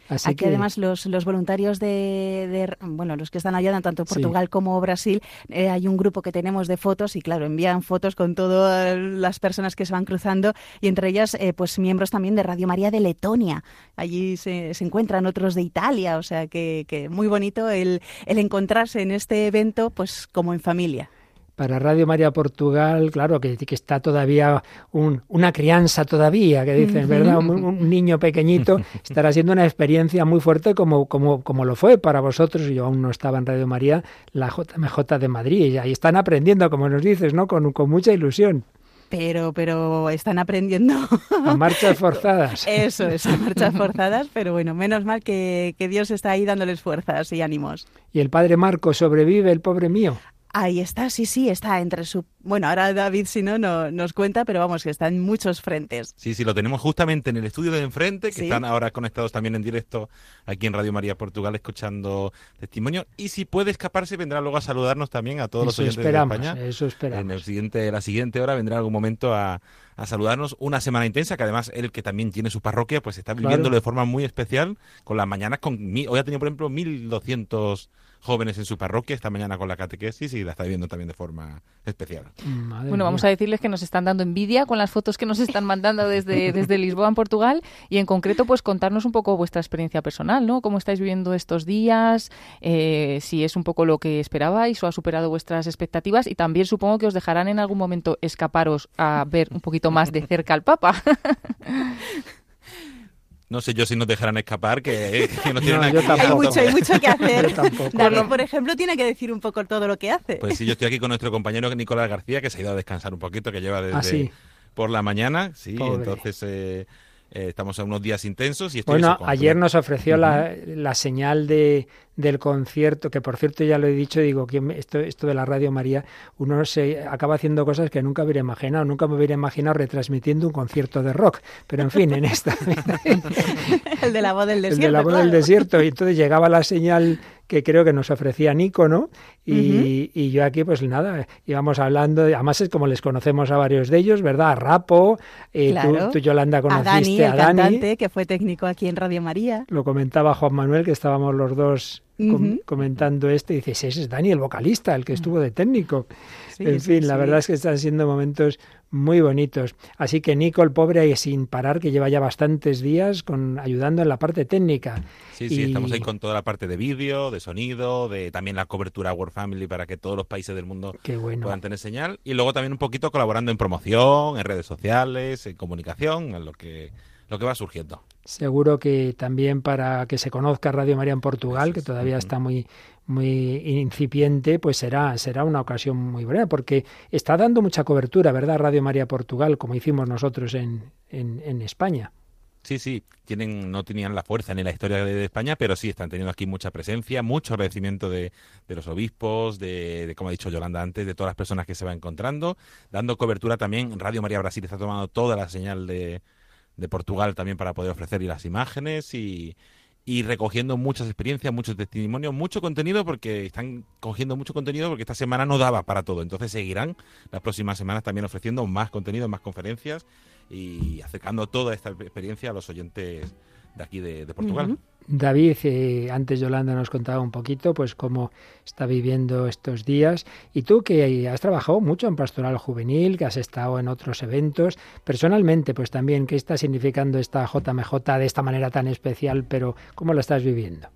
Aquí además los, los voluntarios de, bueno, los que están allá, tanto Portugal como Brasil, eh, hay un grupo que tenemos de fotos y claro, envían fotos con todas las personas que se van cruzando y entre ellas eh, pues miembros también de Radio María de Letonia. Allí se, se encuentran otros de Italia, o sea que, que muy bonito el, el encontrarse en este evento pues como en familia para Radio María Portugal, claro, que, que está todavía un, una crianza todavía, que dicen, ¿verdad? Un, niño pequeñito, <laughs> estará siendo una experiencia muy fuerte como, como, como lo fue para vosotros, yo aún no estaba en Radio María, la JMJ de Madrid, y ahí están aprendiendo, como nos dices, ¿no? Con, con mucha ilusión pero, pero están aprendiendo. A marchas forzadas. <laughs> Eso es, a marchas forzadas, pero bueno, menos mal que, que Dios está ahí dándoles fuerzas y ánimos. ¿Y el padre Marco sobrevive, el pobre mío? Ahí está, sí, sí, está entre su Bueno, ahora David, si no, no, nos cuenta, pero vamos, que está en muchos frentes. Sí, sí, lo tenemos justamente en el estudio de enfrente, que están ahora conectados también en directo aquí en Radio María Portugal, escuchando testimonio. Y si puede escaparse, vendrá luego a saludarnos también a todos los oyentes de España. Eso esperamos. En el siguiente, la siguiente hora vendrá algún momento a, a saludarnos. Una semana intensa, que además él, que también tiene su parroquia, pues está viviéndolo de forma muy especial, con las mañanas con... Hoy ha tenido, por ejemplo, 1.200 jóvenes en su parroquia esta mañana con la catequesis y la está viendo también de forma especial. bueno, vamos a decirles que nos están dando envidia con las fotos que nos están mandando desde, <laughs> desde Lisboa, en Portugal, y en concreto, pues contarnos un poco vuestra experiencia personal, ¿no? ¿Cómo estáis viviendo estos días? Eh, si es un poco lo que esperabais o ha superado vuestras expectativas, y también supongo que os dejarán en algún momento escaparos a ver un poquito más de cerca al Papa. <laughs> No sé yo si nos dejarán escapar, que, no tienen no, Hay mucho, hay mucho que hacer. David, por ejemplo, tiene que decir un poco todo lo que hace. Pues sí, yo estoy aquí con nuestro compañero Nicolás García, que se ha ido a descansar un poquito, que lleva desde ah, por la mañana. Sí, entonces... Eh, eh, estamos a unos días intensos y estoy Bueno, ayer nos ofreció la, la, señal de, del concierto, que por cierto ya lo he dicho, digo, que esto, esto de la Radio María, uno se acaba haciendo cosas que nunca hubiera imaginado, nunca me hubiera imaginado retransmitiendo un concierto de rock, pero en fin, en esta... <laughs> <laughs> el de la voz del desierto. El de la voz del desierto, y entonces llegaba la señal que creo que nos ofrecía Nico, ¿no? Y, y, yo aquí, pues nada, íbamos hablando, además es como les conocemos a varios de ellos, ¿verdad? A Rapo, eh, tú, Yolanda, conociste a Dani, cantante, que fue técnico aquí en Radio María. Lo comentaba Juan Manuel, que estábamos los dos comentando esto y dices, ese es Dani, el vocalista, el que estuvo de técnico. en fin, la verdad es que están siendo momentos muy bonitos. Así que Nico, el pobre, ahí sin parar, que lleva ya bastantes días con, ayudando en la parte técnica. Sí, sí, estamos ahí con toda la parte de vídeo, de sonido, de también la cobertura World Family para que todos los países del mundo puedan tener señal. Y luego también un poquito colaborando en promoción, en redes sociales, en comunicación, en lo que lo que va surgiendo. Seguro que también para que se conozca Radio María en Portugal, que todavía está muy muy incipiente, pues será, será una ocasión muy buena, porque está dando mucha cobertura, ¿verdad? Radio María Portugal, como hicimos nosotros en, en, España. Sí, sí, tienen, no tenían la fuerza ni la historia de, España, pero sí están teniendo aquí mucha presencia, mucho agradecimiento de, de los obispos, de, como ha dicho Yolanda antes, de todas las personas que se va encontrando, dando cobertura también. Radio María Brasil está tomando toda la señal de, de Portugal también para poder ofrecer las imágenes y, y recogiendo muchas experiencias, muchos testimonios, mucho contenido porque están cogiendo mucho contenido porque esta semana no daba para todo. Entonces seguirán las próximas semanas también ofreciendo más contenido, más conferencias y acercando toda esta experiencia a los oyentes de aquí de, Portugal. David, eh, antes Yolanda nos contaba un poquito, pues cómo está viviendo estos días. Y tú que has trabajado mucho en pastoral juvenil, que has estado en otros eventos, personalmente, pues también, ¿qué está significando esta JMJ de esta manera tan especial, pero cómo lo estás viviendo?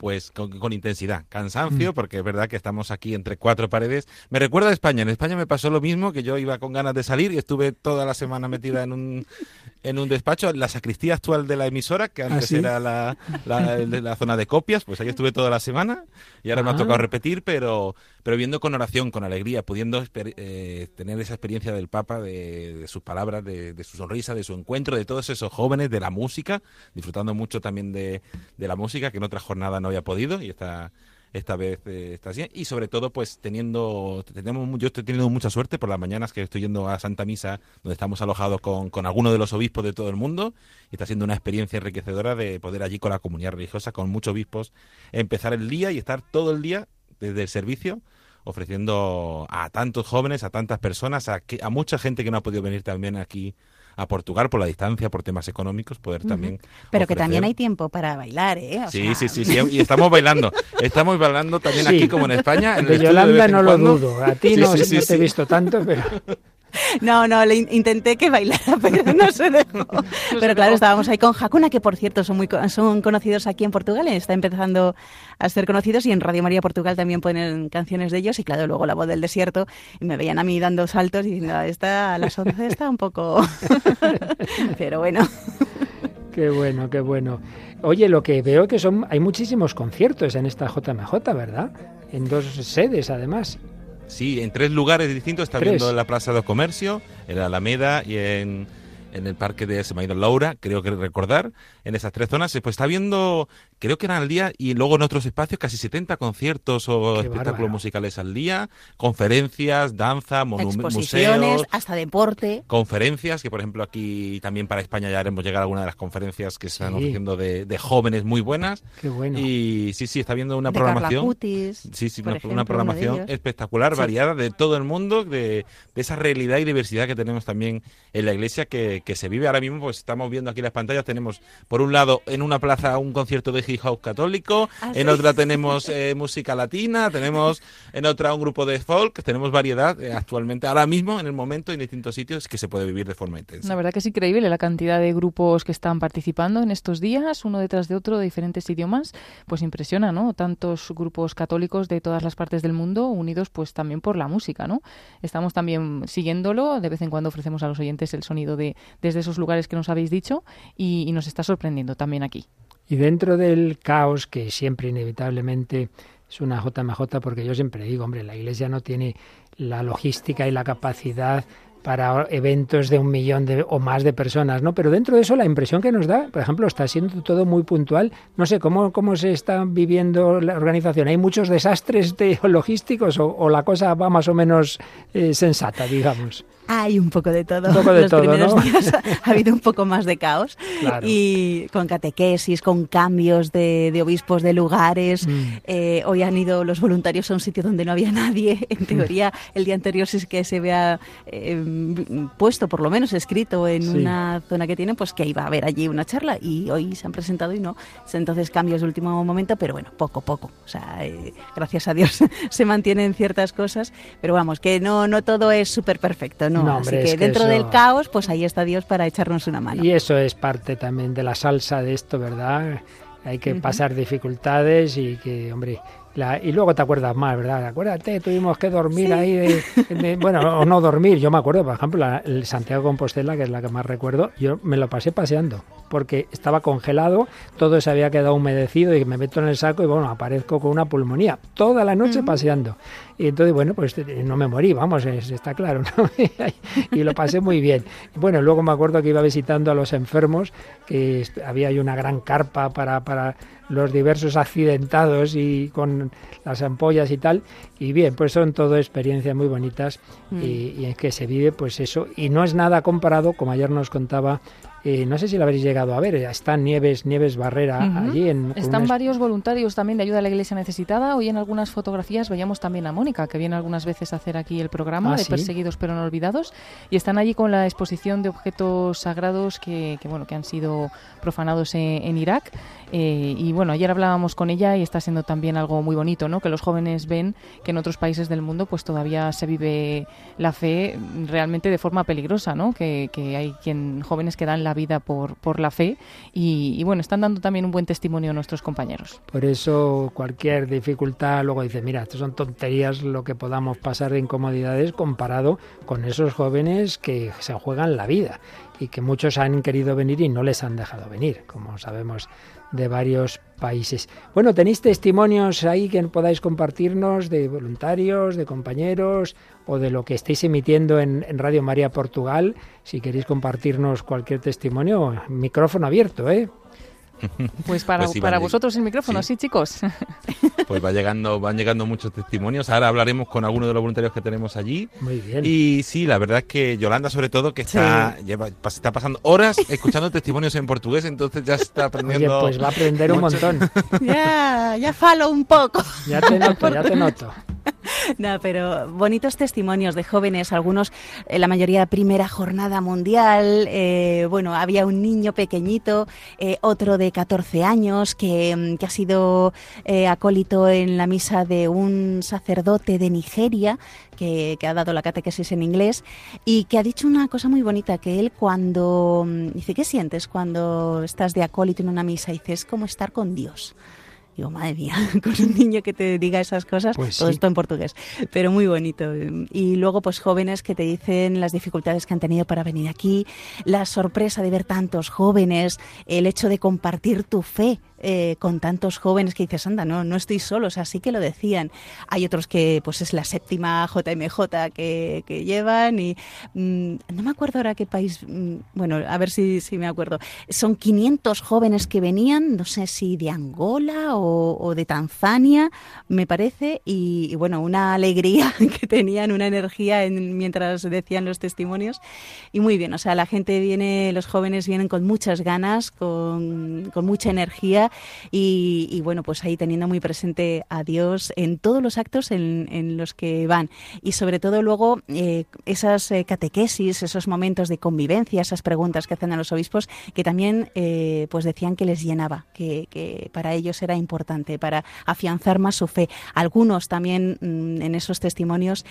Pues con, intensidad, cansancio, mm. porque es verdad que estamos aquí entre cuatro paredes. Me recuerda a España, en España me pasó lo mismo, que yo iba con ganas de salir y estuve toda la semana metida en un, <laughs> en un despacho, la sacristía actual de la emisora, que antes ¿Ah, era la, la, zona de copias, pues ahí estuve toda la semana y ahora me ha tocado ah. repetir, pero, pero viendo con oración, con alegría, pudiendo eh, tener esa experiencia del Papa, de, sus palabras, de, de, su sonrisa, de su encuentro, de todos esos jóvenes, de la música, disfrutando mucho también de, de la música, que en otra jornada no había podido y esta, esta vez eh, está así. Y sobre todo, pues teniendo, tenemos, yo estoy teniendo mucha suerte por las mañanas que estoy yendo a Santa Misa, donde estamos alojados con, con algunos de los obispos de todo el mundo, y está siendo una experiencia enriquecedora de poder allí con la comunidad religiosa, con muchos obispos, empezar el día y estar todo el día desde el servicio ofreciendo a tantos jóvenes, a tantas personas, a, que, a mucha gente que no ha podido venir también aquí a Portugal por la distancia, por temas económicos, poder también. Pero que también hay tiempo para bailar, ¿eh? sí, sí, sí, sí, <laughs> y estamos bailando. Estamos bailando también aquí como en España. de Yolanda no lo dudo, a ti no, no te he visto tanto, pero... <laughs> No, no, le intenté que bailara, <laughs> pero no se dejó. pero claro, estábamos ahí con Hakuna, que por cierto son muy son conocidos aquí en Portugal, está empezando a ser conocidos y en Radio María Portugal también ponen canciones de ellos y claro, luego La Voz del Desierto y me veían a mí dando saltos y diciendo, esta a las 11 está un poco... <laughs> pero bueno. Qué bueno, qué bueno. Oye, lo que veo que son hay muchísimos conciertos en esta JMJ, ¿verdad? En dos sedes además. Sí, en tres lugares distintos. Está viendo en la Plaza de Comercio, en la Alameda y en, en el parque de se Laura, creo que recordar, en esas tres zonas, pues está viendo, creo que eran al día, y luego en otros espacios casi 70 conciertos o espectáculos musicales al día, conferencias, danza, museos, hasta deporte. Conferencias, que por ejemplo aquí también para España ya haremos llegar a alguna de las conferencias que están ofreciendo de, jóvenes muy buenas. Qué bueno. Y sí, sí, está viendo una programación. sí, sí, una, programación espectacular, variada de todo el mundo, de, de esa realidad y diversidad que tenemos también en la iglesia que, que, se vive ahora mismo, pues estamos viendo aquí las pantallas, tenemos por un lado en una plaza un concierto de hip hop católico, ah, en otra tenemos eh, música latina, tenemos en otra un grupo de folk, tenemos variedad eh, actualmente, ahora mismo en el momento en distintos sitios que se puede vivir de forma intensa. La verdad que es increíble la cantidad de grupos que están participando en estos días, uno detrás de otro, de diferentes idiomas, pues impresiona, ¿no? Tantos grupos católicos de todas las partes del mundo unidos pues también por la música, ¿no? Estamos también siguiéndolo, de vez en cuando ofrecemos a los oyentes el sonido de, desde esos lugares que nos habéis dicho y, nos está sorprendiendo también aquí. Y dentro del caos que siempre inevitablemente es una JMJ, porque yo siempre digo, hombre, la Iglesia no tiene la logística y la capacidad para eventos de un millón de, o más de personas, ¿no? Pero dentro de eso la impresión que nos da, por ejemplo, está siendo todo muy puntual. No sé cómo, cómo se está viviendo la organización. ¿Hay muchos desastres de, <laughs> logísticos o, la cosa va más o menos eh, sensata, digamos? Hay un poco de todo. Un poco de Los primeros días ha habido un poco más de caos. Y con catequesis, con cambios de, obispos de lugares. Mm. Eh, hoy han ido los voluntarios a un sitio donde no había nadie. <laughs> En teoría, el día anterior sí es que se vea eh, puesto, por lo menos escrito en una zona que tienen, pues que iba a haber allí una charla. Y hoy se han presentado y no. Entonces, cambios de último momento, pero bueno, poco, poco. O sea, eh, gracias a Dios <laughs> se mantienen ciertas cosas. Pero vamos, que no, no todo es súper perfecto, ¿no? Así que dentro del caos, pues ahí está Dios para echarnos una mano. Y eso es parte también de la salsa de esto, ¿verdad? Hay que pasar dificultades y que, hombre, y luego te acuerdas más, ¿verdad? Acuérdate, tuvimos que dormir ahí, <laughs> bueno, o no dormir. Yo me acuerdo, por ejemplo, el Santiago Compostela, que es la que más recuerdo, yo me lo pasé paseando, porque estaba congelado, todo se había quedado humedecido y me meto en el saco y bueno, aparezco con una pulmonía, toda la noche paseando. Y entonces, bueno, pues no me morí, vamos, está claro, ¿no? <laughs> y lo pasé muy bien. Bueno, luego me acuerdo que iba visitando a los enfermos, que había ahí una gran carpa para, para los diversos accidentados y con las ampollas y tal. Y bien, pues son todo experiencias muy bonitas mm. y, en que se vive pues eso. Y no es nada comparado, como ayer nos contaba eh, no sé si lo habréis llegado a ver, están Nieves, Nieves Barrera allí. En, están varios voluntarios también de ayuda a la iglesia necesitada. Hoy en algunas fotografías veíamos también a Mónica, que viene algunas veces a hacer aquí el programa ah, de Perseguidos pero no olvidados. Y están allí con la exposición de objetos sagrados que, bueno, que han sido profanados en Irak. Eh, y bueno, ayer hablábamos con ella y está siendo también algo muy bonito, ¿no? Que los jóvenes ven que en otros países del mundo pues todavía se vive la fe realmente de forma peligrosa, ¿no? Que, hay quien jóvenes que dan la vida por, por la fe y, bueno, están dando también un buen testimonio a nuestros compañeros. Por eso cualquier dificultad luego dice, mira, esto son tonterías lo que podamos pasar de incomodidades comparado con esos jóvenes que se juegan la vida y que muchos han querido venir y no les han dejado venir, como sabemos de varios países. Bueno, ¿tenéis testimonios ahí que podáis compartirnos de voluntarios, de compañeros o de lo que estéis emitiendo en, en Radio María Portugal? Si queréis compartirnos cualquier testimonio, micrófono abierto, ¿eh? <laughs> Pues para, pues para vosotros el micrófono, sí. chicos. <laughs> Pues va llegando, van llegando muchos testimonios. Ahora hablaremos con algunos de los voluntarios que tenemos allí. Muy bien. Y sí, la verdad es que Yolanda, sobre todo, que está, lleva, está pasando horas escuchando <laughs> testimonios en portugués, entonces ya está aprendiendo. Oye, pues va a aprender un montón. Ya, ya falo un poco. Ya te noto, ya te noto. No, pero bonitos testimonios de jóvenes, algunos, eh, la mayoría primera jornada mundial. Eh, bueno, había un niño pequeñito, eh, otro de 14 años que, mm, que ha sido acólito en la misa de un sacerdote de Nigeria que, que, ha dado la catequesis en inglés y que ha dicho una cosa muy bonita, que él cuando mm, dice, ¿qué sientes cuando estás de acólito en una misa? Dice, es como estar con Dios. Digo, madre mía, <laughs> con un niño que te diga esas cosas, pues todo esto en portugués, pero muy bonito. Y luego, pues jóvenes que te dicen las dificultades que han tenido para venir aquí, la sorpresa de ver tantos jóvenes, el hecho de compartir tu fe eh, con tantos jóvenes que dices, anda, no, no estoy solo, o sea, sí que lo decían. Hay otros que pues es la séptima JMJ que, llevan y mm, no me acuerdo ahora qué país, mm, bueno, a ver si, si me acuerdo. Son 500 jóvenes que venían, no sé si de Angola o, de Tanzania, me parece, y, bueno, una alegría <laughs> que tenían, una energía en, mientras decían los testimonios. Y muy bien, o sea, la gente viene, los jóvenes vienen con muchas ganas, con, con mucha energía y, bueno, pues ahí teniendo muy presente a Dios en todos los actos en, los que van. Y sobre todo luego eh, esas eh, catequesis, esos momentos de convivencia, esas preguntas que hacen a los obispos, que también eh, pues decían que les llenaba, que, que, para ellos era importante, para afianzar más su fe. Algunos también mm, en esos testimonios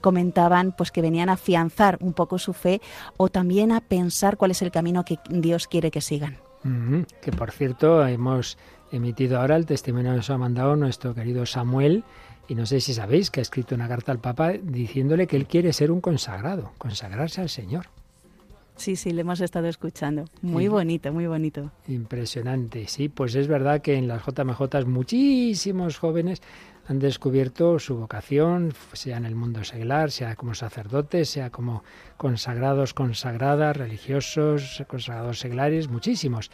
comentaban pues que venían a afianzar un poco su fe o también a pensar cuál es el camino que Dios quiere que sigan. Que por cierto, hemos emitido ahora el testimonio que nos ha mandado nuestro querido Samuel. Y no sé si sabéis que ha escrito una carta al Papa diciéndole que él quiere ser un consagrado, consagrarse al Señor. Sí, sí, le hemos estado escuchando. Muy bonito, muy bonito. Impresionante, sí. Pues es verdad que en las JMJ muchísimos jóvenes han descubierto su vocación, sea en el mundo seglar, sea como sacerdotes, sea como consagrados, consagradas, religiosos, consagrados seglares, muchísimos.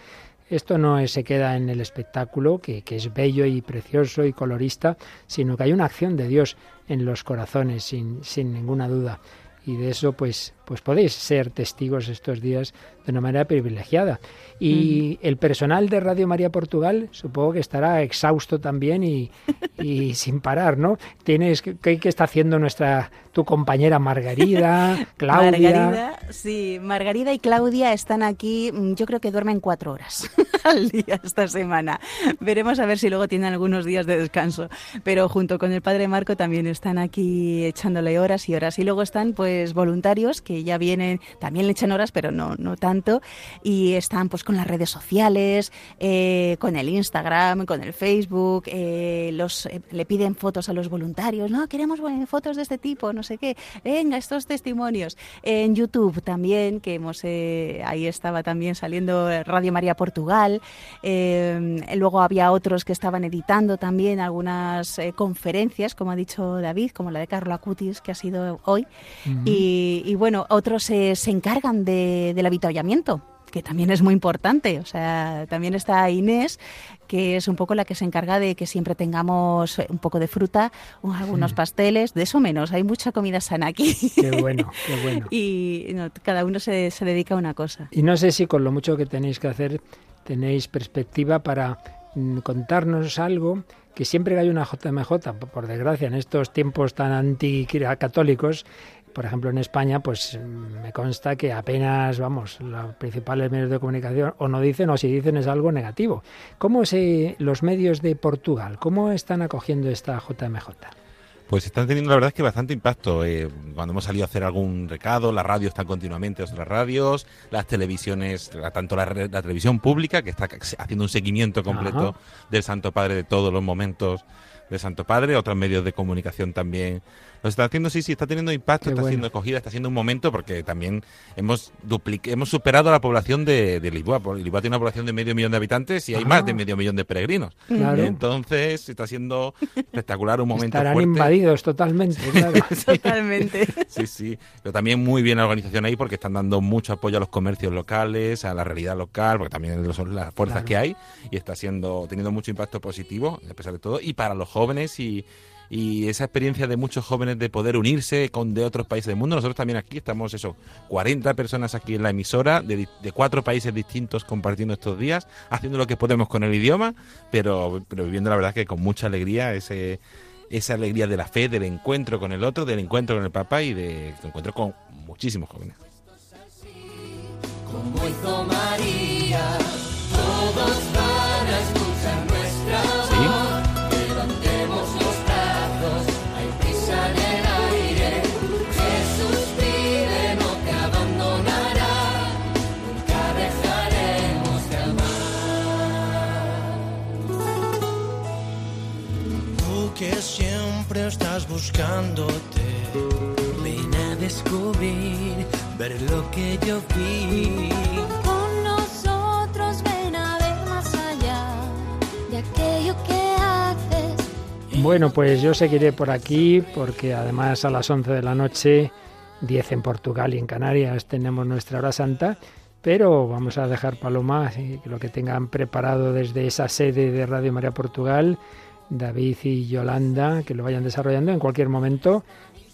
Esto no se queda en el espectáculo, que, es bello y precioso y colorista, sino que hay una acción de Dios en los corazones, sin ninguna duda. Y de eso, pues, pues podéis ser testigos estos días de una manera privilegiada. Y el personal de Radio María Portugal supongo que estará exhausto también y, <laughs> sin parar, ¿no? Tienes ¿qué, ¿Qué, está haciendo nuestra tu compañera Margarida, <laughs> Claudia? Margarida, sí, Margarida y Claudia están aquí, mm, yo creo que duermen cuatro horas <laughs> <laughs> al día esta semana. Veremos a ver si luego tienen algunos días de descanso. Pero junto con el padre Marco también están aquí echándole horas y horas. Y luego están pues voluntarios que ya vienen, también le echan horas, pero no, no tanto, y están pues con las redes sociales, eh, con el Instagram, con el Facebook, eh, eh, le piden fotos a los voluntarios, no, queremos fotos de este tipo, no sé qué, venga, estos testimonios. En YouTube también, que hemos, ahí estaba también saliendo Radio María Portugal, luego había otros que estaban editando también algunas conferencias, como ha dicho David, como la de Carlo Acutis, que ha sido hoy, y, y bueno, otros se, encargan del avituallamiento que también es muy importante. O sea, también está Inés, que es un poco la que se encarga de que siempre tengamos un poco de fruta, algunos pasteles, de eso menos. Hay mucha comida sana aquí. Qué bueno, qué bueno. <laughs> y cada uno se, se dedica a una cosa. Y no sé si con lo mucho que tenéis que hacer tenéis perspectiva para mm, contarnos algo que siempre hay una JMJ, por desgracia, en estos tiempos tan anticatólicos, por ejemplo, en España, pues me consta que apenas, vamos, los principales medios de comunicación o no dicen o si dicen es algo negativo. ¿Cómo se los medios de Portugal, cómo están acogiendo esta JMJ? Pues están teniendo la verdad es que bastante impacto. Eh, cuando hemos salido a hacer algún recado, las radios están continuamente, otras radios, las televisiones, tanto la, televisión pública, que está haciendo un seguimiento completo del Santo Padre de todos los momentos del Santo Padre, otros medios de comunicación también lo está haciendo, sí, sí, está teniendo impacto, está siendo acogida, está siendo un momento porque también hemos hemos superado la población de, de Lisboa. Lisboa tiene una población de medio millón de habitantes y hay más de ah. medio millón de peregrinos. Entonces está siendo espectacular un momento Estarán invadidos totalmente, claro. <laughs> totalmente. Sí, sí. Pero también muy bien la organización ahí porque están dando mucho apoyo a los comercios locales, a la realidad local, porque también son las fuerzas que hay y está siendo teniendo mucho impacto positivo, a pesar de todo, y para los jóvenes y y esa experiencia de muchos jóvenes de poder unirse con de otros países del mundo. Nosotros también aquí estamos, eso, 40 personas aquí en la emisora de, de cuatro países distintos compartiendo estos días, haciendo lo que podemos con el idioma, pero, pero viviendo la verdad que con mucha alegría ese esa alegría de la fe, del encuentro con el otro, del encuentro con el papá y del encuentro con muchísimos jóvenes. estás buscándote. Ven a descubrir, ver lo que yo vi. Con nosotros ven a ver más allá de aquello que haces. Bueno, pues yo seguiré por aquí porque además a las 11 de la noche, 10 en Portugal y en Canarias, tenemos nuestra hora santa pero vamos a dejar Paloma, lo que tengan preparado desde esa sede de Radio María Portugal, David y Yolanda, que lo vayan desarrollando en cualquier momento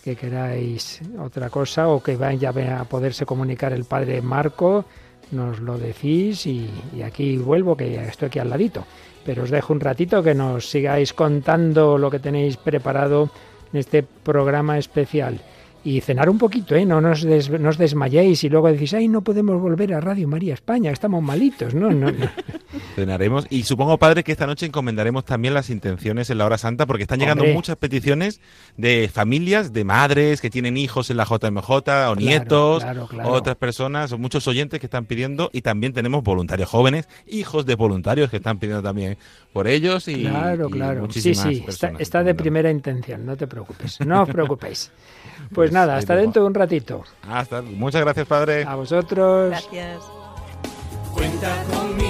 que queráis otra cosa o que vaya a poderse comunicar el padre Marco, nos lo decís y, y aquí vuelvo, que estoy aquí al ladito pero os dejo un ratito que nos sigáis contando lo que tenéis preparado en este programa especial. Y cenar un poquito, ¿eh? No nos, desmayéis y luego decís, ay, no podemos volver a Radio María España, estamos malitos. No, no, no. <laughs> Cenaremos. Y supongo, padre, que esta noche encomendaremos también las intenciones en la hora santa, porque están llegando muchas peticiones de familias, de madres que tienen hijos en la JMJ, o nietos, o otras personas, o muchos oyentes que están pidiendo, y también tenemos voluntarios jóvenes, hijos de voluntarios que están pidiendo también por ellos. Y, claro, claro. Sí, sí, está, está de primera intención, no te preocupes, no os preocupéis. <laughs> Pues, nada, hasta dentro de un ratito. Hasta, muchas gracias, padre. A vosotros. Gracias. Cuenta conmigo,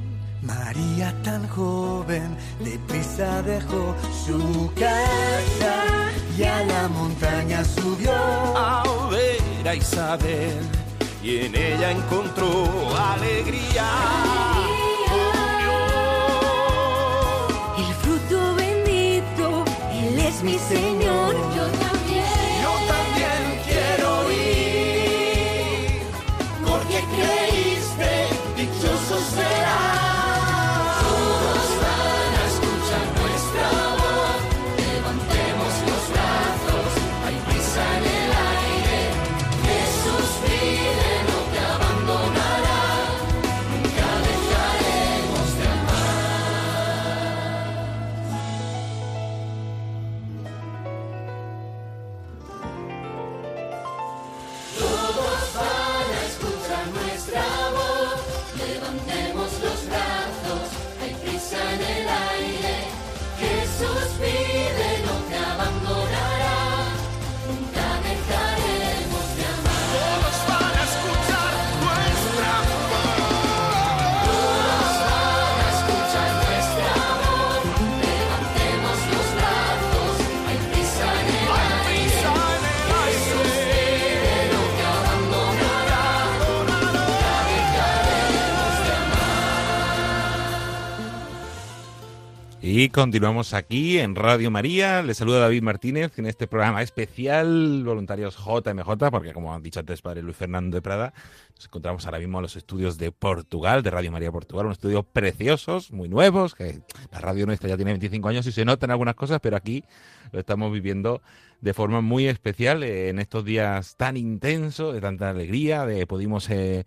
María tan joven, deprisa dejó su casa y a la montaña subió a ver a Isabel y en ella encontró alegría. El fruto bendito, Él es mi Señor. Y continuamos aquí en Radio María. Les saluda David Martínez en este programa especial Voluntarios JMJ, porque como ha dicho antes padre Luis Fernando de Prada, nos encontramos ahora mismo en los estudios de Portugal, de Radio María Portugal, unos estudios preciosos, muy nuevos, que la radio nuestra ya tiene 25 años y se notan algunas cosas, pero aquí lo estamos viviendo de forma muy especial eh, en estos días tan intensos, de tanta alegría, de pudimos... Eh,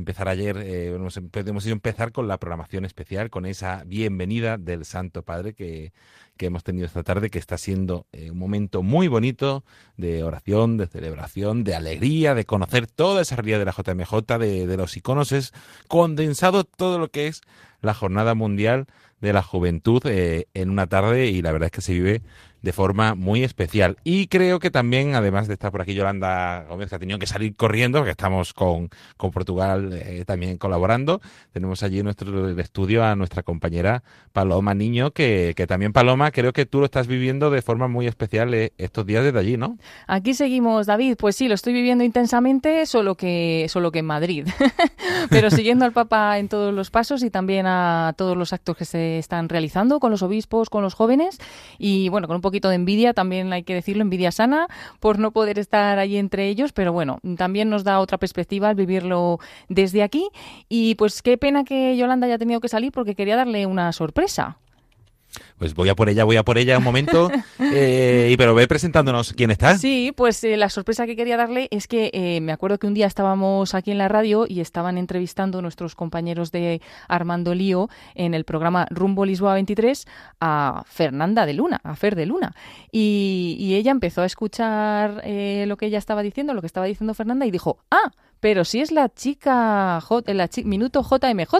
empezar ayer, eh, hemos empezar con la programación especial, con esa bienvenida del Santo Padre que, que hemos tenido esta tarde, que está siendo eh, un momento muy bonito de oración, de celebración, de alegría, de conocer toda esa realidad de la JMJ, de, de los iconos, es condensado todo lo que es la Jornada Mundial de la Juventud eh, en una tarde y la verdad es que se vive de forma muy especial. Y creo que también, además de estar por aquí Yolanda Gómez, que ha tenido que salir corriendo, porque estamos con, con Portugal eh, también colaborando, tenemos allí nuestro estudio a nuestra compañera Paloma Niño, que, que también Paloma, creo que tú lo estás viviendo de forma muy especial eh, estos días desde allí, ¿no? Aquí seguimos, David. Pues sí, lo estoy viviendo intensamente, solo que, solo que en Madrid. <laughs> Pero siguiendo al Papa en todos los pasos y también a todos los actos que se están realizando con los obispos, con los jóvenes y bueno, con un poquito de envidia, también hay que decirlo, envidia sana por no poder estar allí entre ellos, pero bueno, también nos da otra perspectiva al vivirlo desde aquí y pues qué pena que Yolanda haya tenido que salir porque quería darle una sorpresa. Pues voy a por ella, voy a por ella un momento. <laughs> Eh, y pero ve presentándonos quién está. Sí, pues eh, la sorpresa que quería darle es que eh, me acuerdo que un día estábamos aquí en la radio y estaban entrevistando nuestros compañeros de Armando Lío en el programa Rumbo Lisboa 23 a Fernanda de Luna, a Fer de Luna. Y, y ella empezó a escuchar lo que ella estaba diciendo, lo que estaba diciendo Fernanda y dijo, ah, pero si es la chica J, la Minuto JMJ.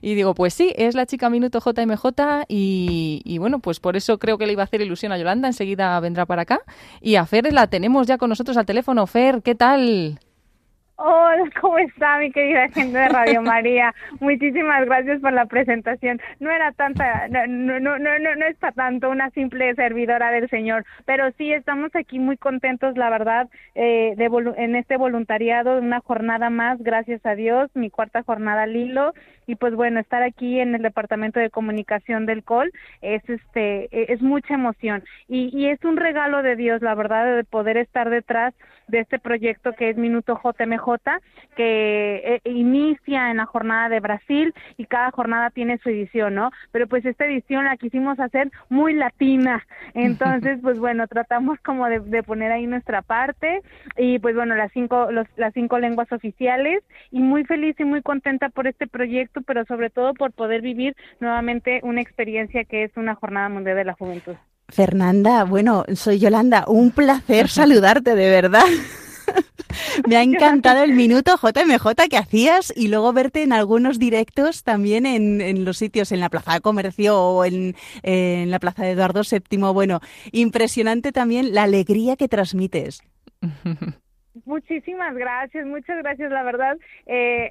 Y digo, pues sí, es la chica Minuto JMJ y, y, bueno, pues por eso creo que le iba a hacer ilusión a Yolanda, enseguida vendrá para acá. Y a Fer la tenemos ya con nosotros al teléfono. Fer, ¿qué tal? Hola, ¿cómo está mi querida gente de Radio <laughs> María? Muchísimas gracias por la presentación. No era tanta, no, no, no, no, no es para tanto una simple servidora del Señor, pero sí estamos aquí muy contentos, la verdad, eh, de en este voluntariado, una jornada más, gracias a Dios, mi cuarta jornada Lilo, y pues bueno, estar aquí en el departamento de comunicación del COL es este, e, es mucha emoción y, y es un regalo de Dios, la verdad, de poder estar detrás de este proyecto que es Minuto JMJ que eh, inicia en la jornada de Brasil y cada jornada tiene su edición, ¿no? Pero pues esta edición la quisimos hacer muy latina, <laughs> entonces pues bueno, tratamos como de, poner ahí nuestra parte y pues bueno, las cinco, las cinco lenguas oficiales y muy feliz y muy contenta por este proyecto, pero sobre todo por poder vivir nuevamente una experiencia que es una jornada mundial de la juventud. Fernanda, bueno, soy Yolanda, un placer saludarte de verdad. <laughs> Me ha encantado el minuto JMJ que hacías y luego verte en algunos directos también en, los sitios, en la Plaza de Comercio o en, en la Plaza de Eduardo VII. Bueno, impresionante también la alegría que transmites. <laughs> Muchísimas gracias, muchas gracias. La verdad, eh,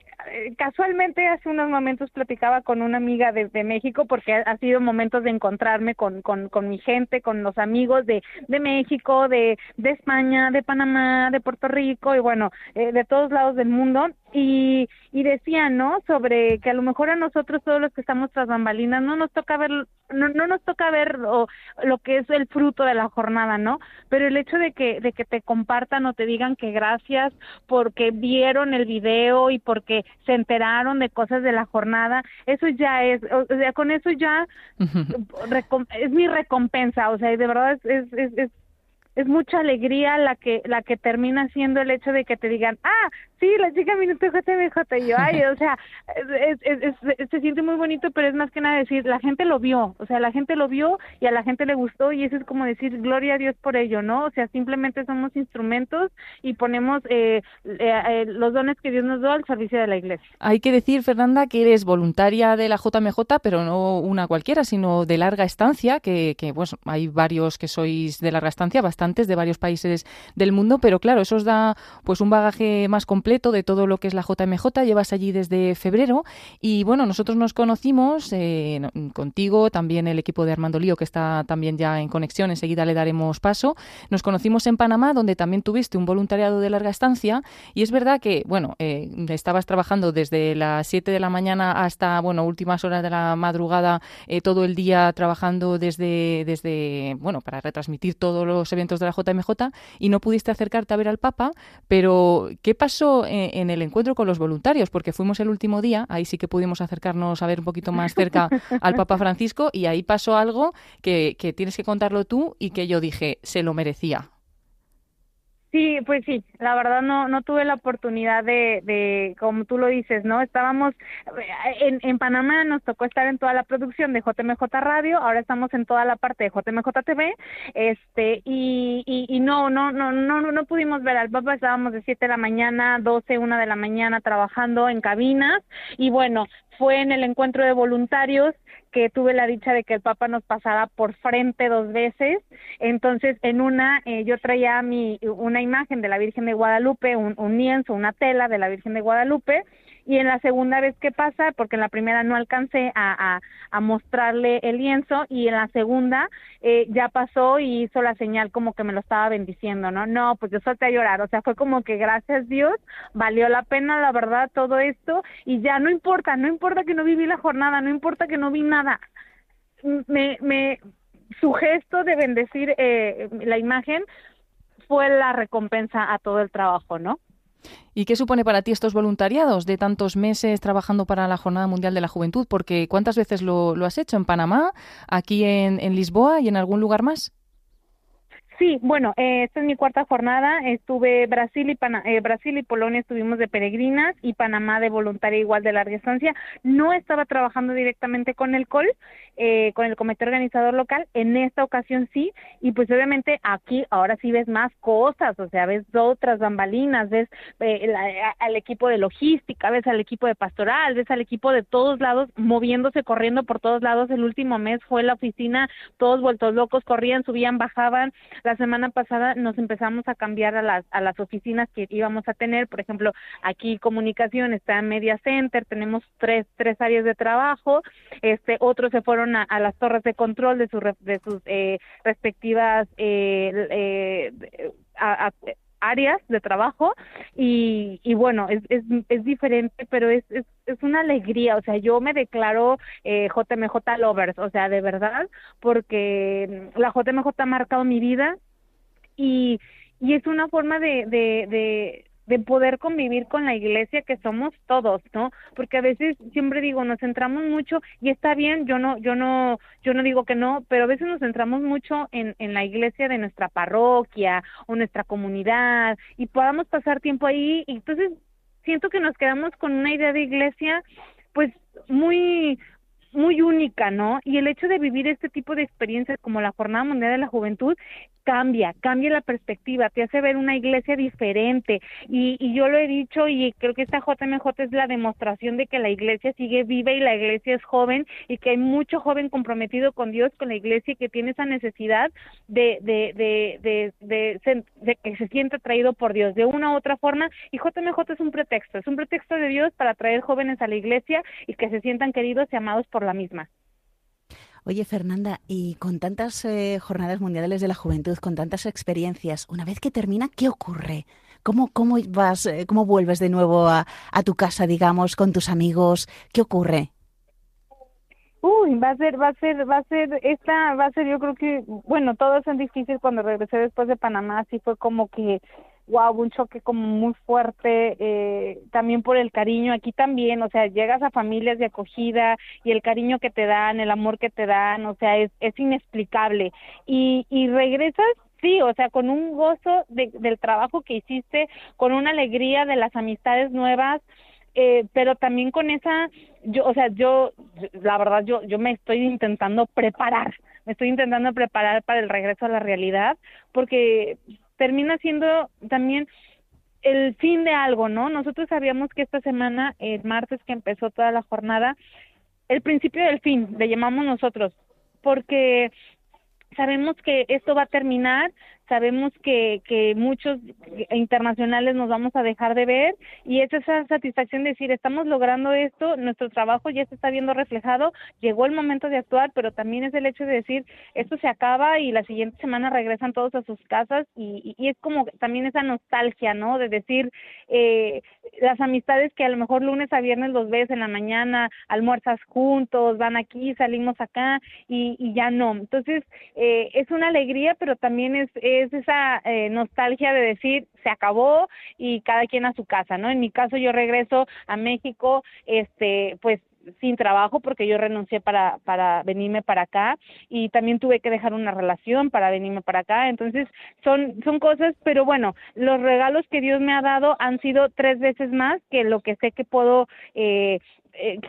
casualmente hace unos momentos platicaba con una amiga de, México porque ha, sido momentos de encontrarme con, con, mi gente, con los amigos de, de México, de, de España, de Panamá, de Puerto Rico y bueno, eh, de todos lados del mundo y, y decían, ¿no? Sobre que a lo mejor a nosotros todos los que estamos tras bambalinas no nos toca ver, no, no nos toca ver lo, lo que es el fruto de la jornada, ¿no? Pero el hecho de que, de que te compartan o te digan que gracias porque vieron el video y porque se enteraron de cosas de la jornada, eso ya es, o sea, con eso ya es mi recompensa, o sea, de verdad es, es, es es mucha alegría la que la que termina siendo el hecho de que te digan ah sí la chica minuto JMJ y yo ay o sea se siente muy bonito pero es más que nada decir la gente lo vio o sea la gente lo vio y a la gente le gustó y eso es como decir gloria a Dios por ello no o sea simplemente somos instrumentos y ponemos eh, eh, eh, los dones que Dios nos da al servicio de la iglesia. Hay que decir Fernanda que eres voluntaria de la JMJ pero no una cualquiera sino de larga estancia que que pues hay varios que sois de larga estancia bastante de varios países del mundo, pero claro, eso os da pues un bagaje más completo de todo lo que es la JMJ. Llevas allí desde febrero y bueno, nosotros nos conocimos eh, contigo, también el equipo de Armando Lío que está también ya en conexión, enseguida le daremos paso. Nos conocimos en Panamá, donde también tuviste un voluntariado de larga estancia y es verdad que, bueno, eh, estabas trabajando desde las 7 de la mañana hasta, bueno, últimas horas de la madrugada, eh, todo el día trabajando desde, desde, bueno, para retransmitir todos los eventos de la JMJ y no pudiste acercarte a ver al Papa, pero ¿qué pasó en, el encuentro con los voluntarios? Porque fuimos el último día, ahí sí que pudimos acercarnos a ver un poquito más cerca <laughs> al Papa Francisco y ahí pasó algo que, que tienes que contarlo tú y que yo dije, se lo merecía. Sí, pues sí, la verdad no no tuve la oportunidad de, de como tú lo dices, ¿no? Estábamos en, en Panamá, nos tocó estar en toda la producción de JMJ Radio, ahora estamos en toda la parte de JMJ TV, este, y, y, y no, no, no, no, no pudimos ver al Papa, estábamos de 7 de la mañana, 12, 1 de la mañana trabajando en cabinas, y bueno, fue en el encuentro de voluntarios que tuve la dicha de que el Papa nos pasara por frente dos veces. Entonces, en una, eh, yo traía mi, una imagen de la Virgen de Guadalupe, un, un lienzo, una tela de la Virgen de Guadalupe, y en la segunda vez que pasa, porque en la primera no alcancé a, mostrarle el lienzo y en la segunda eh, ya pasó y hizo la señal como que me lo estaba bendiciendo, ¿no? No, pues yo solté a llorar, o sea, fue como que gracias Dios, valió la pena la verdad todo esto y ya no importa, no importa que no viví la jornada, no importa que no vi nada, me, me, su gesto de bendecir eh, la imagen fue la recompensa a todo el trabajo, ¿no? ¿Y qué supone para ti estos voluntariados de tantos meses trabajando para la Jornada Mundial de la Juventud? Porque ¿cuántas veces lo, has hecho? ¿En Panamá, aquí en, Lisboa y en algún lugar más? Sí, bueno, eh, esta es mi cuarta jornada. Estuve Brasil y eh, Brasil y Polonia estuvimos de peregrinas y Panamá de voluntaria igual de larga estancia. No estaba trabajando directamente con el COL, eh, con el comité organizador local. En esta ocasión sí, y pues obviamente aquí ahora sí ves más cosas, o sea, ves otras bambalinas, ves al equipo de logística, ves al equipo de pastoral, ves al equipo de todos lados moviéndose, corriendo por todos lados. El último mes fue la oficina, todos vueltos locos, corrían, subían, bajaban la semana pasada nos empezamos a cambiar a las, a las oficinas que íbamos a tener. Por ejemplo, aquí comunicación está en Media Center, tenemos tres, tres áreas de trabajo. Este, otros se fueron a, las torres de control de, de sus eh, respectivas eh, eh, áreas de trabajo. Y, y bueno, es, es, es diferente, pero es, es, es una alegría, o sea, yo me declaro eh, JMJ Lovers, o sea, de verdad, porque la JMJ ha marcado mi vida. Y, y es una forma de, de de poder convivir con la iglesia que somos todos, ¿no? Porque a veces siempre digo, nos centramos mucho y está bien, yo no yo no yo no digo que no, pero a veces nos centramos mucho en en la iglesia de nuestra parroquia o nuestra comunidad y podamos pasar tiempo ahí y entonces siento que nos quedamos con una idea de iglesia pues muy muy única, ¿no? Y el hecho de vivir este tipo de experiencias como la Jornada Mundial de la Juventud cambia, cambia la perspectiva, te hace ver una iglesia diferente. Y, y yo lo he dicho y creo que esta JMJ es la demostración de que la iglesia sigue viva y la iglesia es joven y que hay mucho joven comprometido con Dios, con la iglesia y que tiene esa necesidad de, de, de, de, de, que se sienta atraído por Dios de una u otra forma. Y JMJ es un pretexto, es un pretexto de Dios para atraer jóvenes a la iglesia y que se sientan queridos y amados por la misma. Oye, Fernanda, y con tantas eh, jornadas mundiales de la juventud, con tantas experiencias, una vez que termina, ¿qué ocurre? ¿Cómo, cómo vas, eh, cómo vuelves de nuevo a, a, tu casa, digamos, con tus amigos? ¿Qué ocurre? Uy, va a ser, va a ser, va a ser, esta, va a ser, yo creo que, bueno, todo es difícil cuando regresé después de Panamá, así fue como que wow, un choque como muy fuerte, eh, también por el cariño, aquí también, o sea, llegas a familias de acogida y el cariño que te dan, el amor que te dan, o sea, es, es inexplicable. Y, y regresas sí, o sea, con un gozo de, del trabajo que hiciste, con una alegría de las amistades nuevas, eh, pero también con esa, yo, o sea, yo, la verdad, yo, yo me estoy intentando preparar, me estoy intentando preparar para el regreso a la realidad, porque termina siendo también el fin de algo, ¿no? Nosotros sabíamos que esta semana, el martes que empezó toda la jornada, el principio del fin, le llamamos nosotros, porque sabemos que esto va a terminar, sabemos que, que muchos internacionales nos vamos a dejar de ver y es esa satisfacción de decir, estamos logrando esto, nuestro trabajo ya se está viendo reflejado, llegó el momento de actuar, pero también es el hecho de decir, esto se acaba y la siguiente semana regresan todos a sus casas y, y es como también esa nostalgia, ¿no? De decir, eh, las amistades que a lo mejor lunes a viernes los ves en la mañana, almuerzas juntos, van aquí, salimos acá y, y ya no. Entonces, eh, es una alegría, pero también es es esa eh, nostalgia de decir se acabó y cada quien a su casa, ¿no? En mi caso yo regreso a México, este, pues sin trabajo porque yo renuncié para para venirme para acá y también tuve que dejar una relación para venirme para acá entonces son son cosas pero bueno los regalos que Dios me ha dado han sido tres veces más que lo que sé que puedo eh, eh,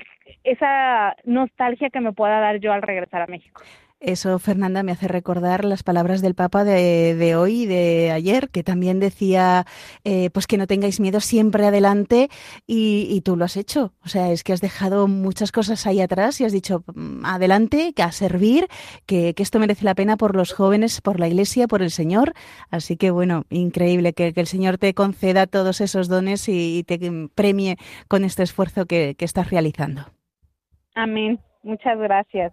esa nostalgia que me pueda dar yo al regresar a México Eso, Fernanda, me hace recordar las palabras del Papa de, hoy y de ayer, que también decía, eh, pues que no tengáis miedo siempre adelante y, tú lo has hecho. O sea, es que has dejado muchas cosas ahí atrás y has dicho, mm, adelante, que a servir, que, esto merece la pena por los jóvenes, por la Iglesia, por el Señor. Así que, bueno, increíble que, el Señor te conceda todos esos dones y, te premie con este esfuerzo que estás realizando. Amén. Muchas gracias.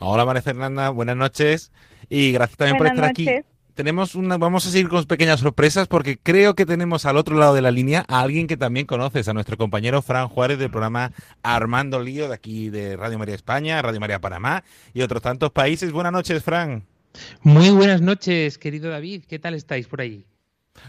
Hola María Fernanda, buenas noches y gracias también por estar aquí. Tenemos una, vamos a seguir con pequeñas sorpresas porque creo que tenemos al otro lado de la línea a alguien que también conoces, a nuestro compañero Fran Juárez del programa Armando Lío de aquí de Radio María España, Radio María Panamá y otros tantos países. Buenas noches, Fran. Muy buenas noches, querido David. ¿Qué tal estáis por ahí?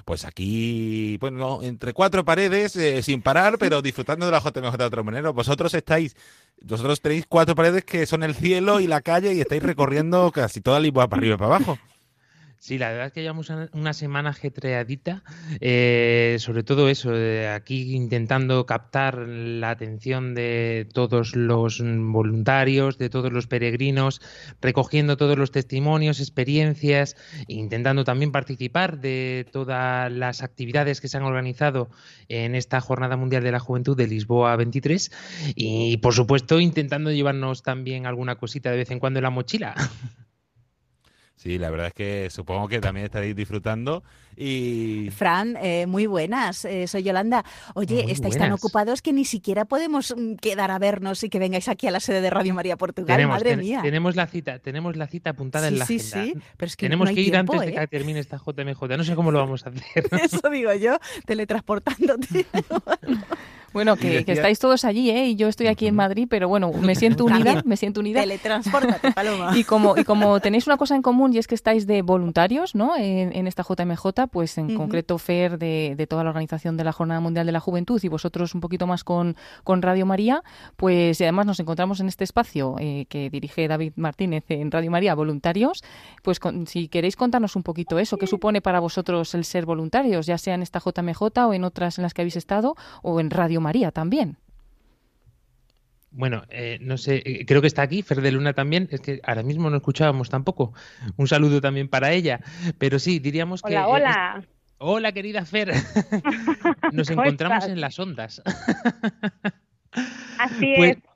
Pues aquí, bueno, entre cuatro paredes, eh, sin parar, pero <laughs> disfrutando de la JMJ de otro manera. Vosotros estáis, vosotros tenéis cuatro paredes que son el cielo y la calle y estáis recorriendo casi toda Lisboa para arriba y para abajo. Sí, la verdad es que llevamos una semana ajetreadita, eh, sobre todo eso, aquí intentando captar la atención de todos los voluntarios, de todos los peregrinos, recogiendo todos los testimonios, experiencias, intentando también participar de todas las actividades que se han organizado en esta Jornada Mundial de la Juventud de Lisboa 23 y, por supuesto, intentando llevarnos también alguna cosita de vez en cuando en la mochila. <laughs> Sí, la verdad es que supongo que también estaréis disfrutando. Y... Fran, eh, muy buenas, eh, soy Yolanda. Oye, estáis tan ocupados que ni siquiera podemos mm, quedar a vernos y que vengáis aquí a la sede de Radio María Portugal, madre mía. Tenemos la cita, tenemos la cita apuntada en la sí, agenda. Sí, pero es que tenemos que ir antes de que ¿eh? termine esta JMJ. No sé cómo lo vamos a hacer. <laughs> Eso digo yo, teletransportándote. <laughs> Bueno, que, estáis todos allí, ¿eh? Y yo estoy aquí en Madrid, pero bueno, <laughs> me siento unida, me siento unida. Teletransportate, Paloma. Y como, y como tenéis una cosa en común y es que estáis de voluntarios, ¿no? En, esta JMJ, pues en concreto FER de, toda la organización de la Jornada Mundial de la Juventud y vosotros un poquito más con, con Radio María, pues y además nos encontramos en este espacio eh, que dirige David Martínez en Radio María, voluntarios, pues si queréis contarnos un poquito eso, ¿qué supone para vosotros el ser voluntarios, ya sea en esta JMJ o en otras en las que habéis estado o en Radio María también. Bueno, eh, no sé, eh, creo que está aquí, Fer de Luna también, es que ahora mismo no escuchábamos tampoco. Un saludo también para ella, pero sí, diríamos que... Hola, hola. Hola, querida Fer. <laughs> Nos encontramos en las ondas. Así <laughs> pues es.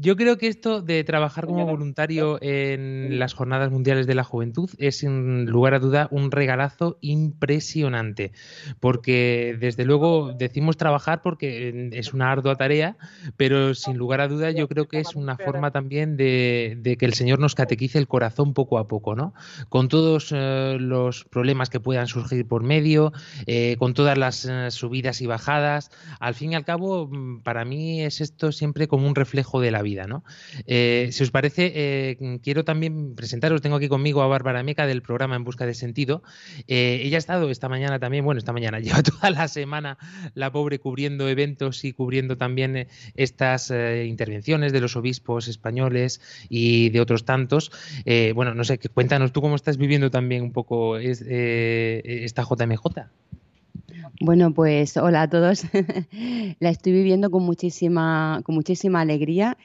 Yo creo que esto de trabajar como voluntario en las Jornadas Mundiales de la Juventud es, sin lugar a duda, un regalazo impresionante. Porque, desde luego, decimos trabajar porque es una ardua tarea, pero sin lugar a duda yo creo que es una forma también de, que el Señor nos catequice el corazón poco a poco, ¿no? Con todos eh, los problemas que puedan surgir por medio, eh, con todas las eh, subidas y bajadas. Al fin y al cabo, mm, para mí es esto siempre como un reflejo de la vida vida. ¿no? Eh, si os parece, eh, quiero también presentaros, tengo aquí conmigo a Bárbara Meca del programa En Busca de Sentido. Eh, ella ha estado esta mañana también, bueno, esta mañana, <laughs> lleva toda la semana la pobre cubriendo eventos y cubriendo también estas intervenciones de los obispos españoles y de otros tantos. bueno, no sé, cuéntanos tú cómo estás viviendo también un poco esta JMJ. Bueno, pues hola a todos. <laughs> La estoy viviendo con muchísima, con muchísima alegría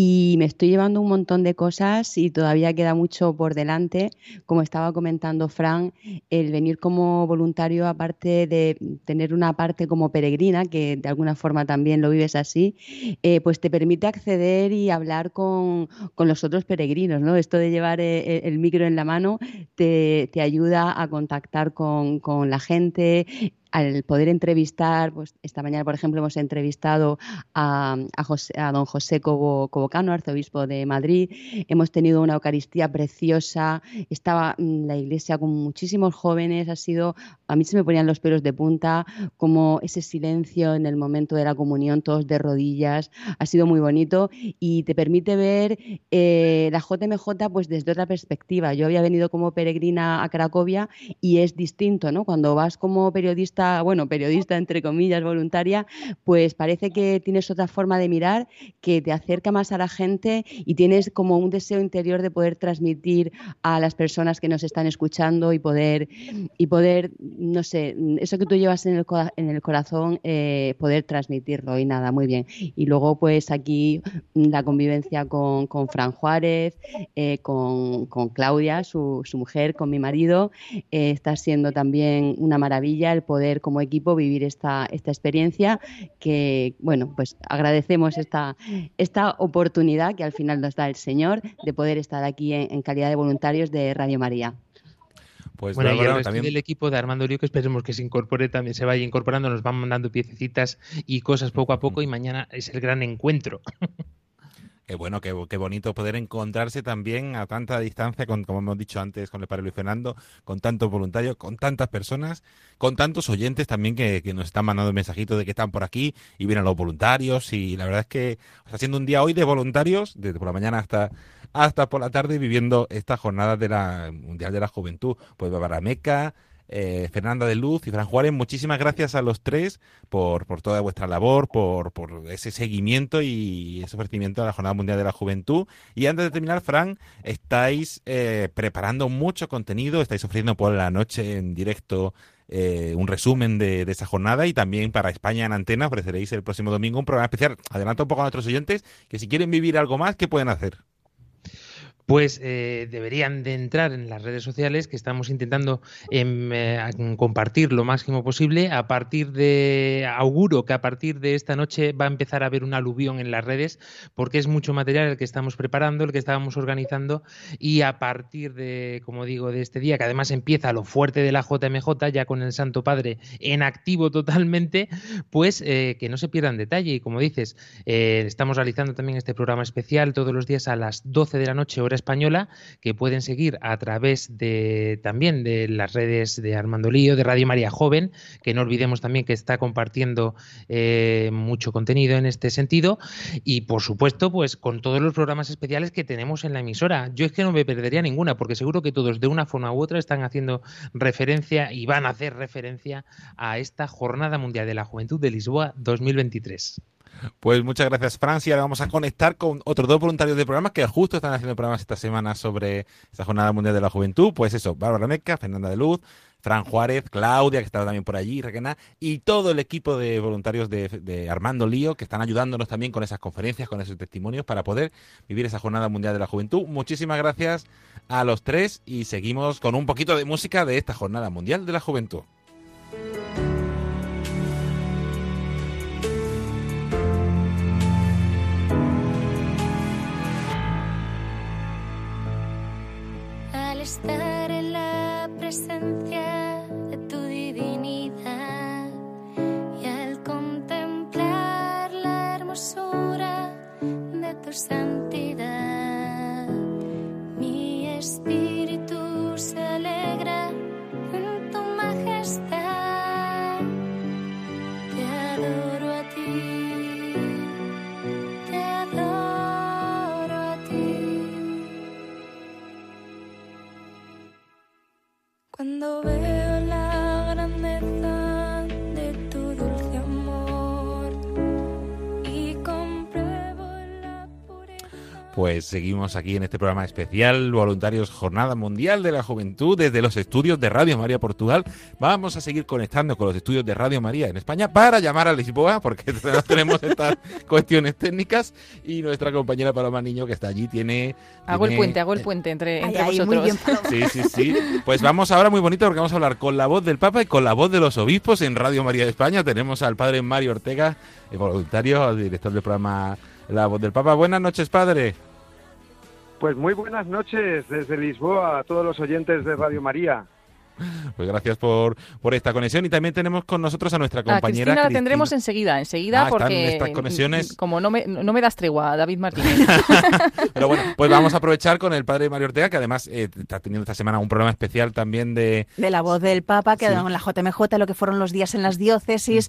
y me estoy llevando un montón de cosas y todavía queda mucho por delante. Como estaba comentando Fran, el venir como voluntario, aparte de tener una parte como peregrina, que de alguna forma también lo vives así, eh, pues te permite acceder y hablar con, los otros peregrinos. ¿no? Esto de llevar eh, el, micro en la mano te, ayuda a contactar con, con la gente, al poder entrevistar, pues esta mañana, por ejemplo, hemos entrevistado a, a, don José Cobo, Cobocano, arzobispo de Madrid. Hemos tenido una Eucaristía preciosa. Estaba mm, la iglesia con muchísimos jóvenes. Ha sido, a mí se me ponían los pelos de punta, como ese silencio en el momento de la comunión, todos de rodillas. Ha sido muy bonito y te permite ver eh, la JMJ pues desde otra perspectiva. Yo había venido como peregrina a Cracovia y es distinto, ¿no? Cuando vas como periodista bueno, periodista entre comillas, voluntaria, pues parece que tienes otra forma de mirar que te acerca más a la gente y tienes como un deseo interior de poder transmitir a las personas que nos están escuchando y poder, y poder no sé, eso que tú llevas en el, en el corazón, eh, poder transmitirlo y nada, muy bien. Y luego pues aquí la convivencia con, con Fran Juárez, eh, con, con, Claudia, su, su, mujer, con mi marido, eh, está siendo también una maravilla el poder como equipo vivir esta, esta experiencia que, bueno, pues agradecemos esta, esta oportunidad que al final nos da el Señor de poder estar aquí en, calidad de voluntarios de Radio María. Pues bueno, y el resto también... del equipo de Armando Lío que esperemos que se incorpore también, se vaya incorporando, nos van mandando piececitas y cosas poco a poco y mañana es el gran encuentro. <laughs> Qué bueno, qué, qué, bonito poder encontrarse también a tanta distancia, con, como hemos dicho antes con el padre Luis Fernando, con tantos voluntarios, con tantas personas, con tantos oyentes también que, nos están mandando mensajitos de que están por aquí y vienen los voluntarios. Y la verdad es que está siendo un día hoy de voluntarios, desde por la mañana hasta, hasta por la tarde, viviendo esta jornada de la Mundial de la Juventud. Pues Meca, eh, Fernanda de Luz y Fran Juárez, muchísimas gracias a los tres por, por toda vuestra labor, por, por ese seguimiento y ese ofrecimiento a la Jornada Mundial de la Juventud. Y antes de terminar, Fran, estáis eh, preparando mucho contenido, estáis ofreciendo por la noche en directo eh, un resumen de, de, esa jornada y también para España en Antena ofreceréis el próximo domingo un programa especial. Adelanto un poco a nuestros oyentes que si quieren vivir algo más, ¿qué pueden hacer? Pues eh, deberían de entrar en las redes sociales que estamos intentando em, eh, compartir lo máximo posible. A partir de, auguro que a partir de esta noche va a empezar a haber un aluvión en las redes porque es mucho material el que estamos preparando, el que estábamos organizando y a partir de, como digo, de este día, que además empieza lo fuerte de la JMJ, ya con el Santo Padre en activo totalmente, pues eh, que no se pierdan detalle. Y como dices, estamos realizando también este programa especial todos los días a las 12 de la noche, hora española que pueden seguir a través de también de las redes de Armando Lío, de Radio María Joven, que no olvidemos también que está compartiendo eh, mucho contenido en este sentido y por supuesto pues con todos los programas especiales que tenemos en la emisora. Yo es que no me perdería ninguna porque seguro que todos de una forma u otra están haciendo referencia y van a hacer referencia a esta Jornada Mundial de la Juventud de Lisboa 2023. Pues muchas gracias, Francia. Ahora vamos a conectar con otros dos voluntarios de programas que justo están haciendo programas esta semana sobre esta Jornada Mundial de la Juventud. Pues eso, Bárbara Meca, Fernanda de Luz, Fran Juárez, Claudia, que estaba también por allí, Requena, y todo el equipo de voluntarios de, Armando Lío, que están ayudándonos también con esas conferencias, con esos testimonios, para poder vivir esa Jornada Mundial de la Juventud. Muchísimas gracias a los tres y seguimos con un poquito de música de esta Jornada Mundial de la Juventud. Estar en la presencia de tu divinidad. Y al contemplar la hermosura de tu santidad, Cuando veo Pues seguimos aquí en este programa especial, Voluntarios Jornada Mundial de la Juventud, desde los estudios de Radio María Portugal. Vamos a seguir conectando con los estudios de Radio María en España para llamar a Lisboa, porque <laughs> tenemos estas cuestiones técnicas. Y nuestra compañera Paloma Niño, que está allí, tiene Hago el puente, hago el puente entre, entre vosotros. sí, sí, sí. Pues vamos ahora muy bonito porque vamos a hablar con la voz del Papa y con la voz de los obispos en Radio María de España. Tenemos al padre Mario Ortega, el voluntario, director del programa La Voz del Papa. Buenas noches, padre. Pues muy buenas noches desde Lisboa a todos los oyentes de Radio María. <laughs> Pues gracias por, por esta conexión y también tenemos con nosotros a nuestra compañera. Cristina, la tendremos enseguida, enseguida, ah, porque estas conexiones... como no me, no me das tregua, David Martínez. <laughs> <laughs> Pero bueno, pues vamos a aprovechar con el padre Mario Ortega, que además eh, está teniendo esta semana un programa especial también de... De la voz del Papa, que sí. en la JMJ, lo que fueron los días en las diócesis,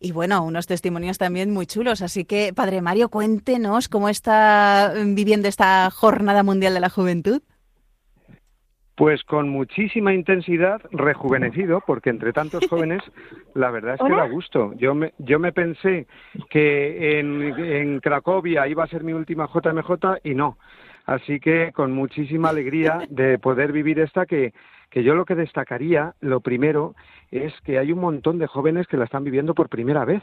y bueno, unos testimonios también muy chulos. Así que, padre Mario, cuéntenos cómo está viviendo esta Jornada Mundial de la Juventud. Pues con muchísima intensidad, rejuvenecido, porque entre tantos <laughs> jóvenes, la verdad es que da gusto. Yo me, yo me pensé que en, en Cracovia iba a ser mi última JMJ y no. Así que con muchísima alegría de poder vivir esta que, que yo lo que destacaría, lo primero, es que hay un montón de jóvenes que la están viviendo por primera vez.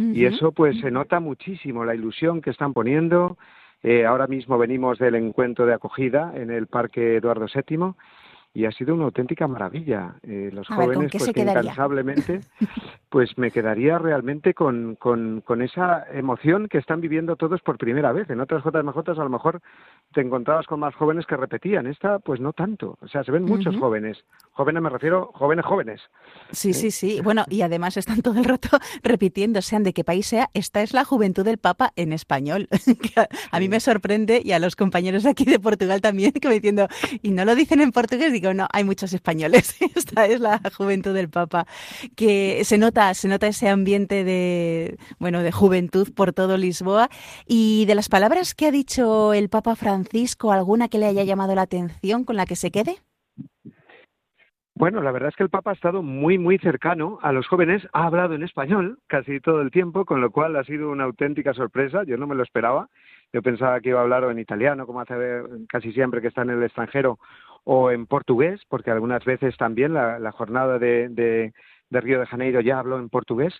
Y eso pues se nota muchísimo, la ilusión que están poniendo, eh, ahora mismo venimos del encuentro de acogida en el Parque Eduardo VII y ha sido una auténtica maravilla. Eh, los jóvenes, pues incansablemente, <laughs> pues me quedaría realmente con, con, con, esa emoción que están viviendo todos por primera vez. En otras JMJ a lo mejor te encontrabas con más jóvenes que repetían. Esta, pues no tanto. O sea, se ven muchos jóvenes. Jóvenes me refiero, jóvenes jóvenes. Sí, sí, sí. Bueno, y además están todo el rato <laughs> repitiendo, sean de qué país sea, esta es la juventud del Papa en español. <laughs> a mí me sorprende y a los compañeros aquí de Portugal también, que me diciendo, y no lo dicen en portugués, digo, no, hay muchos españoles. <laughs> Esta es la juventud del Papa, que se nota, se nota ese ambiente de, bueno, de juventud por todo Lisboa. Y de las palabras que ha dicho el Papa Francisco, ¿alguna que le haya llamado la atención con la que se quede? Bueno, la verdad es que el Papa ha estado muy, muy cercano a los jóvenes, ha hablado en español casi todo el tiempo, con lo cual ha sido una auténtica sorpresa, yo no me lo esperaba, yo pensaba que iba a hablar en italiano, como hace casi siempre que está en el extranjero, o en portugués, porque algunas veces también la, jornada de, de, Río de Janeiro ya habló en portugués.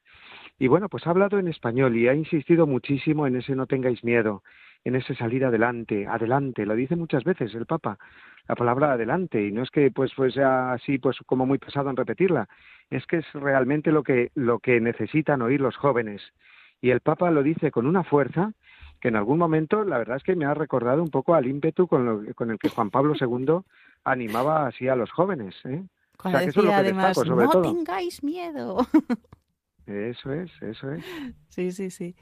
Y bueno, pues ha hablado en español y ha insistido muchísimo en ese no tengáis miedo, en ese salir adelante, adelante, lo dice muchas veces el Papa, la palabra adelante, y no es que pues, sea así pues como muy pesado en repetirla, es que es realmente lo que, lo que necesitan oír los jóvenes. Y el Papa lo dice con una fuerza que en algún momento la verdad es que me ha recordado un poco al ímpetu con, con el que Juan Pablo II animaba así a los jóvenes. ¿eh? Cuando decía además, no tengáis miedo. Eso es, eso es. Sí, sí, sí.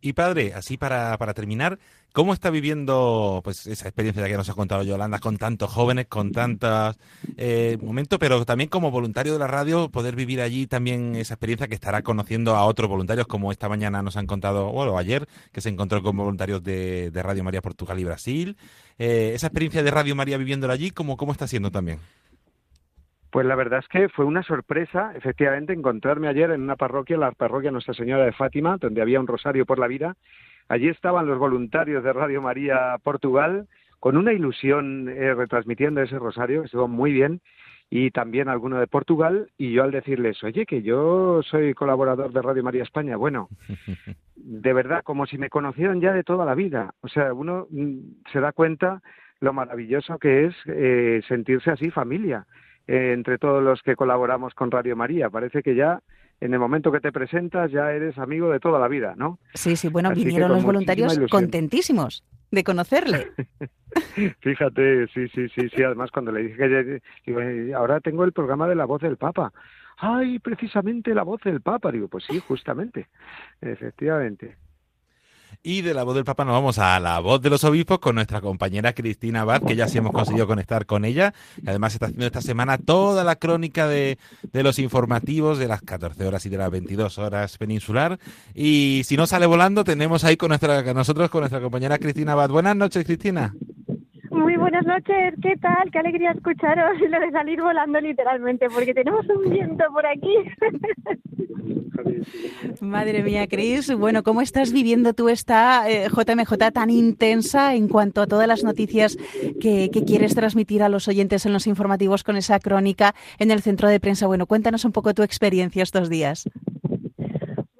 Y padre, así para, para terminar, ¿cómo está viviendo pues esa experiencia que nos ha contado Yolanda con tantos jóvenes, con tantos eh, momentos, pero también como voluntario de la radio, poder vivir allí también esa experiencia que estará conociendo a otros voluntarios, como esta mañana nos han contado, bueno, ayer, que se encontró con voluntarios de, de Radio María Portugal y Brasil. Eh, esa experiencia de Radio María viviéndola allí, ¿cómo, ¿cómo está siendo también? Pues la verdad es que fue una sorpresa, efectivamente, encontrarme ayer en una parroquia, la parroquia Nuestra Señora de Fátima, donde había un rosario por la vida. Allí estaban los voluntarios de Radio María Portugal con una ilusión eh, retransmitiendo ese rosario, estuvo muy bien, y también alguno de Portugal, y yo al decirles, oye, que yo soy colaborador de Radio María España, bueno, <laughs> de verdad, como si me conocieran ya de toda la vida. O sea, uno mm, se da cuenta lo maravilloso que es eh, sentirse así familia eh, entre todos los que colaboramos con Radio María. Parece que ya en el momento que te presentas ya eres amigo de toda la vida, ¿no? Sí, sí, bueno, vinieron los voluntarios contentísimos de conocerle. <laughs> Fíjate, sí, sí, sí, sí, además cuando le dije que ahora tengo el programa de la voz del Papa. Ay, precisamente la voz del Papa, digo, pues sí, justamente, efectivamente. Y de la voz del Papa nos vamos a la voz de los obispos con nuestra compañera Cristina Abad, que ya sí hemos conseguido conectar con ella. Además está haciendo esta semana toda la crónica de, de, los informativos de las 14 horas y de las 22 horas peninsular. Y si no sale volando, tenemos ahí con nuestra, nosotros con nuestra compañera Cristina Abad. Buenas noches, Cristina. Muy buenas noches, ¿qué tal? Qué alegría escucharos <laughs> lo de salir volando literalmente, porque tenemos un viento por aquí. <laughs> Madre mía, Cris. Bueno, ¿cómo estás viviendo tú esta JMJ eh, tan intensa en cuanto a todas las noticias que, que, quieres transmitir a los oyentes en los informativos con esa crónica en el centro de prensa? Bueno, cuéntanos un poco tu experiencia estos días.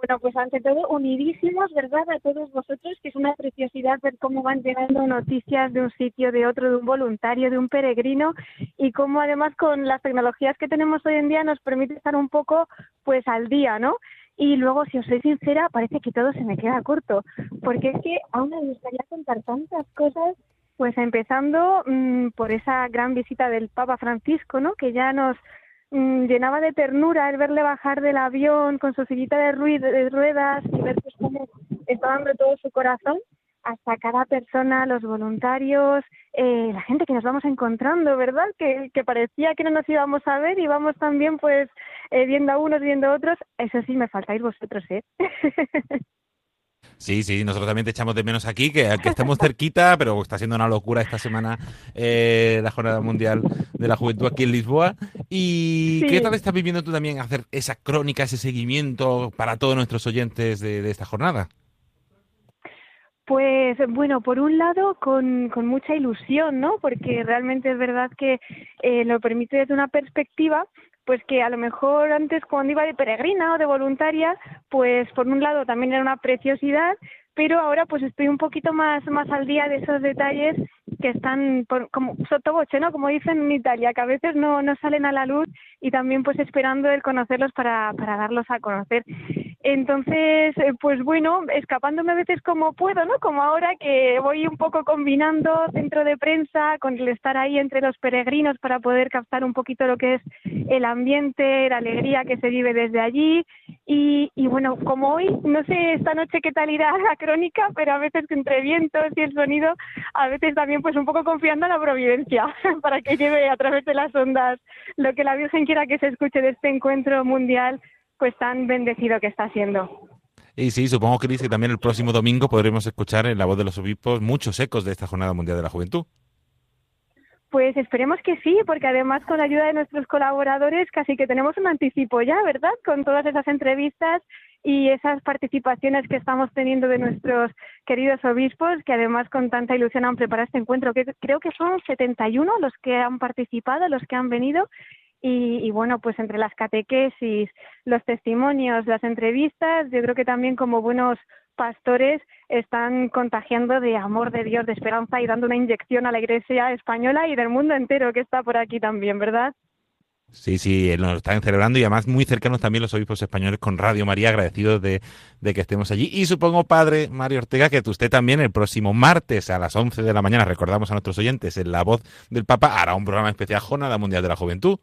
Bueno, pues ante todo, unidísimos, ¿verdad? A todos vosotros, que es una preciosidad ver cómo van llegando noticias de un sitio, de otro, de un voluntario, de un peregrino, y cómo además con las tecnologías que tenemos hoy en día nos permite estar un poco, pues, al día, ¿no? Y luego, si os soy sincera, parece que todo se me queda corto, porque es que aún me gustaría contar tantas cosas, pues empezando mmm, por esa gran visita del Papa Francisco, ¿no? Que ya nos Mm, llenaba de ternura el verle bajar del avión con su sillita de, ruedas y ver pues cómo estaba dando todo su corazón hasta cada persona, los voluntarios, eh, la gente que nos vamos encontrando, ¿verdad? Que, que, parecía que no nos íbamos a ver y vamos también pues eh, viendo a unos, viendo a otros. Eso sí, me faltáis vosotros, ¿eh? <laughs> Sí, sí, nosotros también te echamos de menos aquí, que, que estamos cerquita, pero está siendo una locura esta semana eh, la Jornada Mundial de la Juventud aquí en Lisboa. ¿Y qué tal estás viviendo tú también hacer esa crónica, ese seguimiento para todos nuestros oyentes de, esta jornada? Pues bueno, por un lado con, con, mucha ilusión, ¿no? Porque realmente es verdad que eh, lo permite desde una perspectiva pues que a lo mejor antes cuando iba de peregrina o de voluntaria, pues por un lado también era una preciosidad, pero ahora pues estoy un poquito más más al día de esos detalles que están como sotoboche, ¿no? Como dicen en Italia, que a veces no, no salen a la luz y también pues esperando el conocerlos para, para darlos a conocer. Entonces, eh, pues bueno, escapándome a veces como puedo, ¿no? Como ahora que voy un poco combinando centro de prensa con el estar ahí entre los peregrinos para poder captar un poquito lo que es el ambiente, la alegría que se vive desde allí. Y, y bueno, como hoy, no sé esta noche qué tal irá la crónica, pero a veces entre vientos y el sonido, a veces también pues un poco confiando en la providencia <laughs> para que lleve a través de las ondas lo que la Virgen quiera que se escuche de este encuentro mundial pues tan bendecido que está siendo. Y sí, supongo, Cris, que también el próximo domingo podremos escuchar en la voz de los obispos muchos ecos de esta Jornada Mundial de la Juventud. Pues esperemos que sí, porque además con la ayuda de nuestros colaboradores casi que tenemos un anticipo ya, ¿verdad? Con todas esas entrevistas y esas participaciones que estamos teniendo de nuestros queridos obispos, que además con tanta ilusión han preparado este encuentro, que creo que son 71 los que han participado, los que han venido, y, bueno, pues entre las catequesis, los testimonios, las entrevistas, yo creo que también como buenos pastores están contagiando de amor de Dios, de esperanza y dando una inyección a la Iglesia española y del mundo entero que está por aquí también, ¿verdad? Sí, sí, nos están celebrando y además muy cercanos también los obispos españoles con Radio María, agradecidos de, de, que estemos allí. Y supongo, padre Mario Ortega, que usted también el próximo martes a las 11 de la mañana, recordamos a nuestros oyentes, en La Voz del Papa, hará un programa especial Jornada Mundial de la Juventud.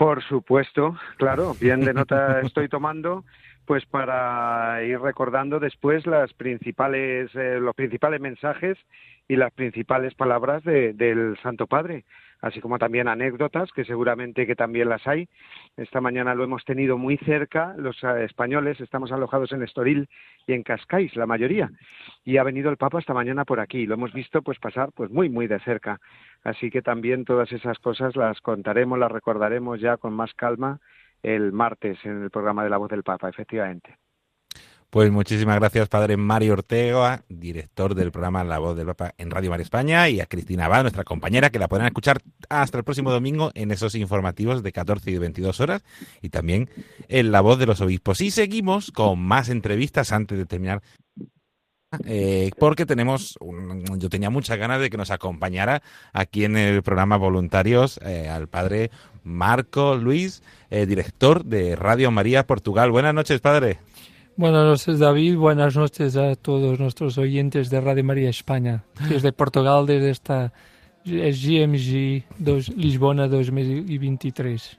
Por supuesto, claro, bien de nota estoy tomando, pues para ir recordando después las principales, eh, los principales mensajes y las principales palabras del Santo Padre así como también anécdotas, que seguramente que también las hay. Esta mañana lo hemos tenido muy cerca, los eh, españoles, estamos alojados en Estoril y en Cascais, la mayoría, y ha venido el Papa esta mañana por aquí, lo hemos visto pues pasar pues muy, muy de cerca. Así que también todas esas cosas las contaremos, las recordaremos ya con más calma el martes en el programa de la voz del Papa, efectivamente. Pues muchísimas gracias, padre Mario Ortega, director del programa La Voz del Papa en Radio Mar España, y a Cristina Abad, nuestra compañera, que la podrán escuchar hasta el próximo domingo en esos informativos de 14 y 22 horas, y también en La Voz de los Obispos. Y seguimos con más entrevistas antes de terminar eh, porque tenemos, yo tenía muchas ganas de que nos acompañara aquí en el programa Voluntarios eh, al padre Marco Luis, eh, director de Radio María Portugal. Buenas noches, padre. Buenas noches, David. Buenas noches a todos nuestros oyentes de Radio María España. Desde Portugal, desde esta GMG Lisbona 2023.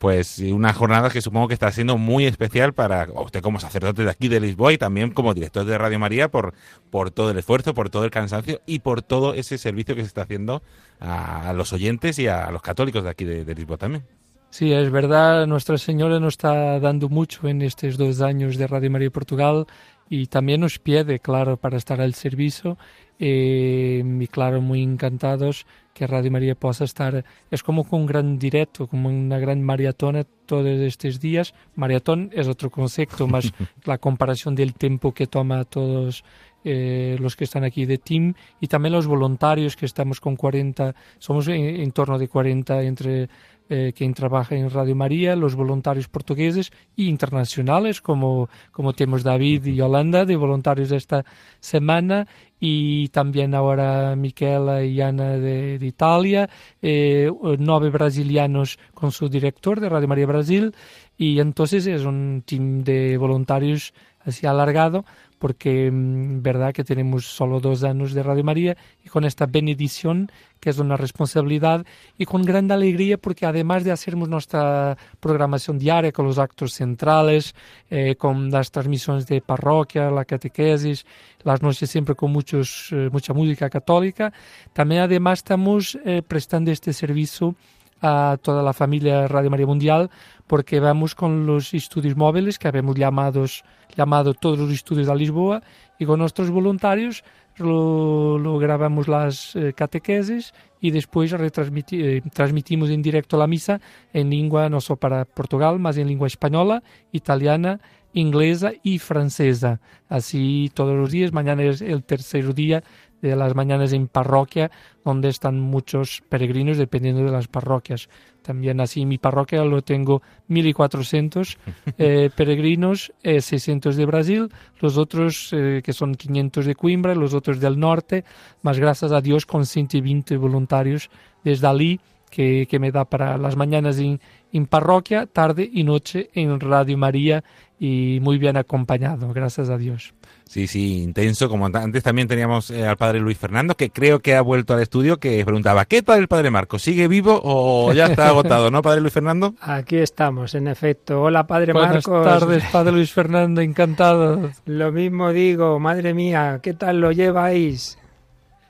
Pues una jornada que supongo que está siendo muy especial para usted como sacerdote de aquí de Lisboa y también como director de Radio María por, por todo el esfuerzo, por todo el cansancio y por todo ese servicio que se está haciendo a, los oyentes y a los católicos de aquí de Lisboa también. Sí, es verdad, Nuestra Señora nos está dando mucho en estos dos años de Radio María Portugal y también nos pide, claro, para estar al servicio eh, y claro, muy encantados que Radio María possa estar, es como un gran directo, como una gran maratona todos estos días. Maratón es otro concepto, más <laughs> la comparación del tiempo que toma todos eh, los que están aquí de team y también los voluntarios que estamos con 40, somos en, en torno de 40 entre eh, quien trabaja en Radio María, los voluntarios portugueses e internacionales, como, como tenemos David y Yolanda, de voluntarios esta semana, y también ahora Miquela y Ana de, de Italia, eh, nueve brasilianos con su director de Radio María Brasil, y entonces es un team de voluntarios así alargado porque mm, verdad que tenemos solo dos años de Radio María y con esta bendición que es una responsabilidad y con gran alegría porque además de hacernos nuestra programación diaria con los actos centrales, eh, con las transmisiones de parroquia, la catequesis, las noches siempre con muchos, eh, mucha música católica, también además estamos eh, prestando este servicio a toda la familia Radio María Mundial porque vamos con los estudios móviles que habíamos llamados, llamado todos los estudios de Lisboa y con nuestros voluntarios lo, grabamos las eh, catequesis y después eh, transmitimos en directo la misa en lengua no solo para Portugal, más en lengua española, italiana, inglesa y francesa. Así todos los días. Mañana es el tercer día de las mañanas en parroquia, donde están muchos peregrinos dependiendo de las parroquias. También así mi parroquia lo tengo 1.400 <laughs> eh, peregrinos, 600 de Brasil, los otros eh, que son 500 de Coimbra, los otros del norte, más gracias a Dios con 120 voluntarios desde allí que, que me da para las mañanas en, en parroquia, tarde y noche en Radio María y muy bien acompañado, gracias a Dios. Sí, sí, intenso. Como antes también teníamos eh, al padre Luis Fernando, que creo que ha vuelto al estudio, que preguntaba, ¿qué tal el padre Marco? ¿Sigue vivo o ya está agotado, no, padre Luis Fernando? Aquí estamos, en efecto. Hola, padre Buenas Marcos. Buenas tardes, padre Luis Fernando, encantado. Lo mismo digo, madre mía, ¿qué tal lo lleváis?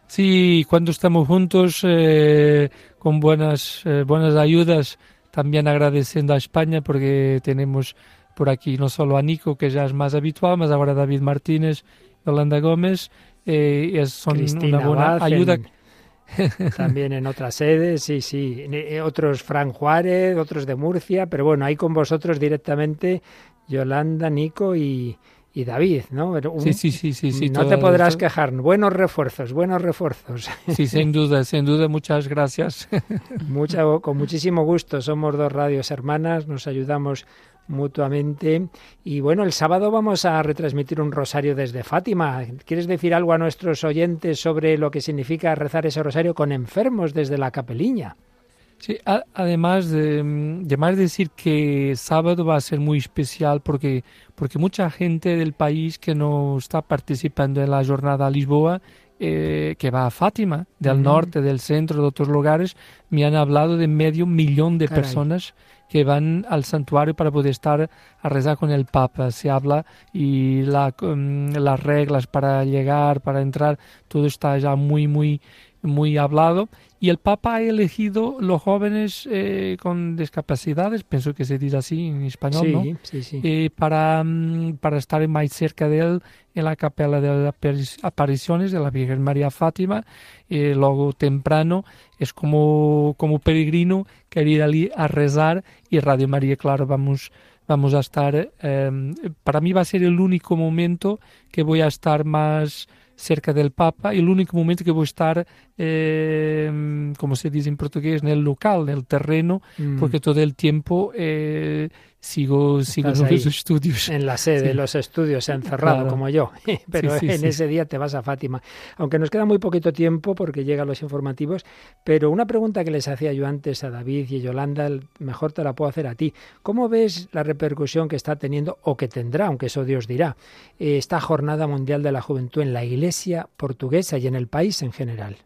Sí, cuando estamos juntos eh, con buenas, eh, buenas ayudas, también agradeciendo a España porque tenemos por aquí no solo a Nico, que ya es más habitual, más ahora David Martínez, Yolanda Gómez, eh, es, son una buena ayuda. también en otras sedes, sí, sí. Eh, otros Fran Juárez, otros de Murcia, pero bueno, ahí con vosotros directamente Yolanda, Nico y, y David, ¿no? sí, sí, sí, sí, sí. No te podrás quejar. Buenos refuerzos, buenos refuerzos. Sí, sin <laughs> duda, sin duda. Muchas gracias. Mucha, con muchísimo gusto. Somos dos radios hermanas, nos ayudamos mutuamente. Y bueno, el sábado vamos a retransmitir un rosario desde Fátima. ¿Quieres decir algo a nuestros oyentes sobre lo que significa rezar ese rosario con enfermos desde la capeliña? Sí, además de, más decir que sábado va a ser muy especial porque, porque mucha gente del país que no está participando en la jornada a Lisboa, eh, que va a Fátima, del norte, del centro, de otros lugares, me han hablado de medio millón de personas que van al santuario para poder estar a rezar con el Papa. Se habla y la, mm, las reglas para llegar, para entrar, todo está ya muy, muy, muy hablado y el Papa ha elegido los jóvenes eh, con discapacidades, pienso que se dice así en español, ¿no? Sí, sí. Eh, para, mm, para estar más cerca de él en la capela de las apariciones de la Virgen María Fátima. Eh, luego temprano es como, como peregrino querer ir allí a rezar y Radio María, claro, vamos vamos a estar, em, para mí va a ser el único momento que voy a estar más cerca del Papa y el único momento que voy a estar, eh, como se dice en portugués, en el local, en el terreno, mm. porque todo el tiempo eh, sigo, sigo en los estudios. En la sede, los estudios, encerrado como yo. <laughs> Pero en ese día te vas a Fátima. Aunque nos queda muy poquito tiempo porque llegan los informativos, pero una pregunta que les hacía yo antes a David y a Yolanda, mejor te la puedo hacer a ti. ¿Cómo ves la repercusión que está teniendo o que tendrá, aunque eso Dios dirá, esta Jornada Mundial de la Juventud en la Iglesia portuguesa y en el país en general?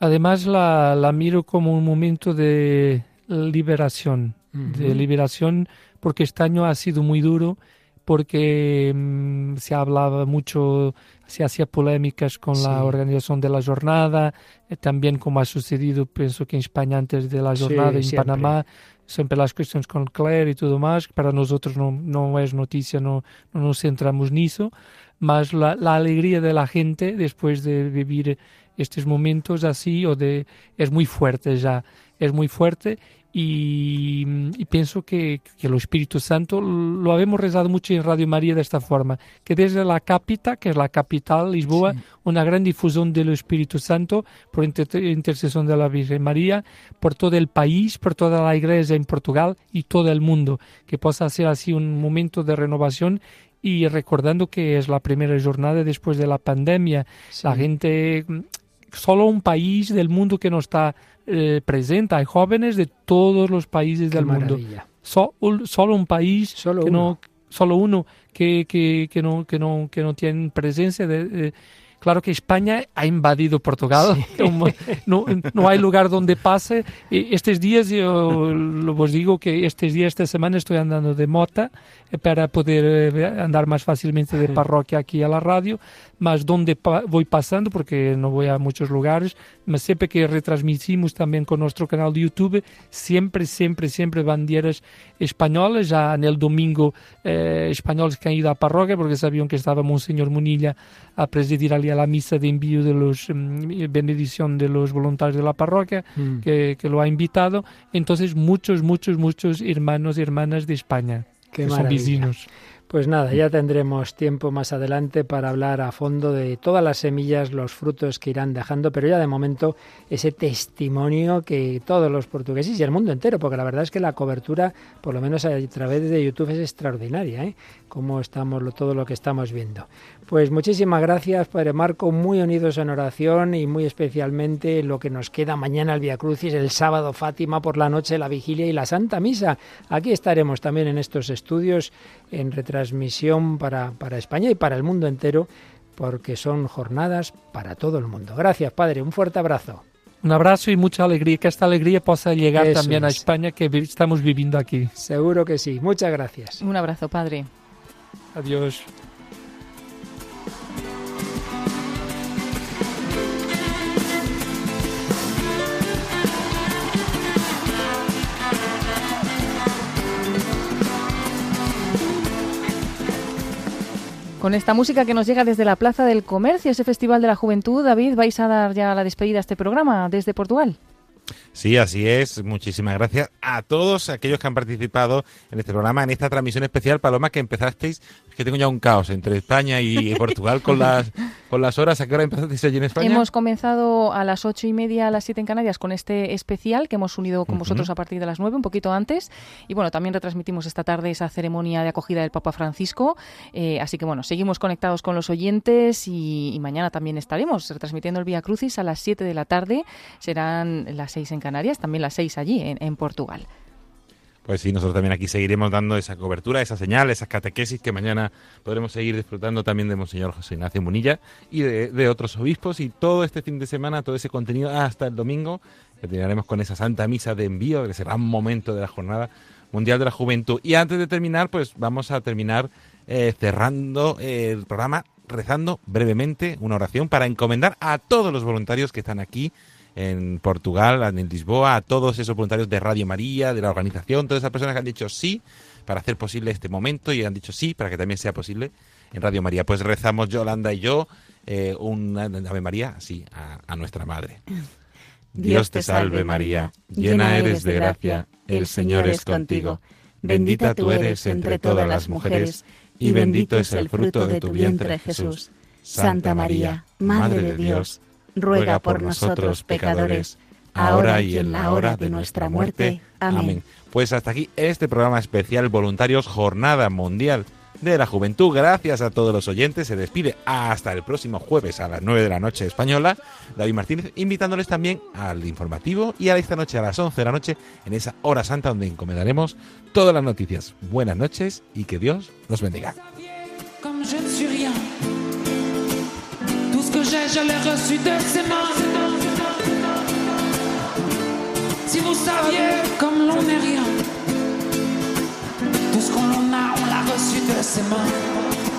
Además la, la miro como un momento de liberación de liberación, porque este año ha sido muy duro, porque mm, se hablaba mucho, se hacía polémicas con la organización de la jornada, eh, también como ha sucedido, pienso que en España antes de la jornada, en Panamá, siempre las cuestiones con Claire y todo más, para nosotros no, no es noticia, no, no nos centramos en eso, más la, la alegría de la gente después de vivir estos momentos así, o de, es muy fuerte ya, es muy fuerte y, pienso que, que, el Espíritu Santo lo habemos rezado mucho en Radio María de esta forma, que desde la capital, que es la capital, Lisboa, una gran difusión del Espíritu Santo por intercesión de la Virgen María, por todo el país, por toda la iglesia en Portugal y todo el mundo, que pueda ser así un momento de renovación y recordando que es la primera jornada después de la pandemia, la gente, solo un país del mundo que no está eh, presenta. Hay jóvenes de todos los países del mundo. solo un país solo que uno. no solo uno que, que, que, no que no que no tiene presencia de, Claro que España ha invadido Portugal, <laughs> no, no, hay lugar donde pase. Estos días, yo os digo que estos días, esta semana estoy andando de mota eh, para poder eh, andar más fácilmente de parroquia aquí a la radio, más donde voy pasando, porque no voy a muchos lugares, siempre que retransmitimos también con nuestro canal de YouTube, siempre, siempre, siempre banderas españolas. Ya en el domingo, eh, españoles que han ido a parroquia, porque sabían que estaba Monseñor Munilla a presidir allí a la misa de envío de los, mm, bendición de los voluntarios de la parroquia, mm. que, que, lo ha invitado. Entonces, muchos, muchos, muchos hermanos y hermanas de España, que son vecinos. Pues nada, ya tendremos tiempo más adelante para hablar a fondo de todas las semillas, los frutos que irán dejando, pero ya de momento ese testimonio que todos los portugueses y el mundo entero, porque la verdad es que la cobertura, por lo menos a través de YouTube, es extraordinaria, ¿eh? Como estamos todo lo que estamos viendo. Pues muchísimas gracias, Padre Marco, muy unidos en oración y muy especialmente lo que nos queda mañana el Via Crucis, el sábado Fátima por la noche, la vigilia y la Santa Misa. Aquí estaremos también en estos estudios en retransmisión para, para España y para el mundo entero, porque son jornadas para todo el mundo. Gracias, Padre, un fuerte abrazo. Un abrazo y mucha alegría, que esta alegría pueda llegar también a España que estamos viviendo aquí. Seguro que sí. Muchas gracias. Un abrazo, Padre. Adiós. Con esta música que nos llega desde la Plaza del Comercio, ese Festival de la Juventud, David, vais a dar ya la despedida a este programa desde Portugal. Sí, así es. Muchísimas gracias a todos aquellos que han participado en este programa, en esta transmisión especial, Paloma, que empezasteis que tengo ya un caos entre España y <laughs> Portugal con las, con las horas. ¿A qué hora empezasteis allí en España? Hemos comenzado a las ocho y media, a las siete en Canarias, con este especial que hemos unido con vosotros a partir de las nueve, un poquito antes. Y bueno, también retransmitimos esta tarde esa ceremonia de acogida del Papa Francisco. Eh, así que bueno, seguimos conectados con los oyentes y, mañana también estaremos retransmitiendo el Vía Crucis a las siete de la tarde. Serán las seis en Canarias, también las seis allí en Portugal. Pues sí, nosotros también aquí seguiremos dando esa cobertura, esa señal, esas catequesis que mañana podremos seguir disfrutando también de Monseñor José Ignacio Munilla y de, otros obispos y todo este fin de semana, todo ese contenido hasta el domingo, que terminaremos con esa Santa Misa de envío, que será un momento de la Jornada Mundial de la Juventud. Y antes de terminar, pues vamos a terminar eh, cerrando el programa rezando brevemente una oración para encomendar a todos los voluntarios que están aquí en Portugal, en Lisboa, a todos esos voluntarios de Radio María, de la organización, todas esas personas que han dicho sí para hacer posible este momento y han dicho sí para que también sea posible en Radio María. Pues rezamos Yolanda y yo eh, un Ave María, sí, a, nuestra Madre. <laughs> Dios te salve María, llena eres de gracia, el Señor es contigo. Bendita tú eres entre todas las mujeres, y bendito es el fruto de tu vientre Jesús. Santa María, Madre de Dios, ruega por nosotros pecadores, ahora y en la hora de nuestra muerte. Amén. Pues hasta aquí este programa especial Voluntarios Jornada Mundial de la Juventud. Gracias a todos los oyentes. Se despide hasta el próximo jueves a las 9 de la noche española. David Martínez, invitándoles también al informativo y a esta noche a las 11 de la noche en esa hora santa donde encomendaremos todas las noticias. Buenas noches y que Dios los bendiga. Je l'ai reçu de ses mains. Si vous saviez comme l'on n'est rien, tout ce qu'on a, on l'a reçu de ses mains.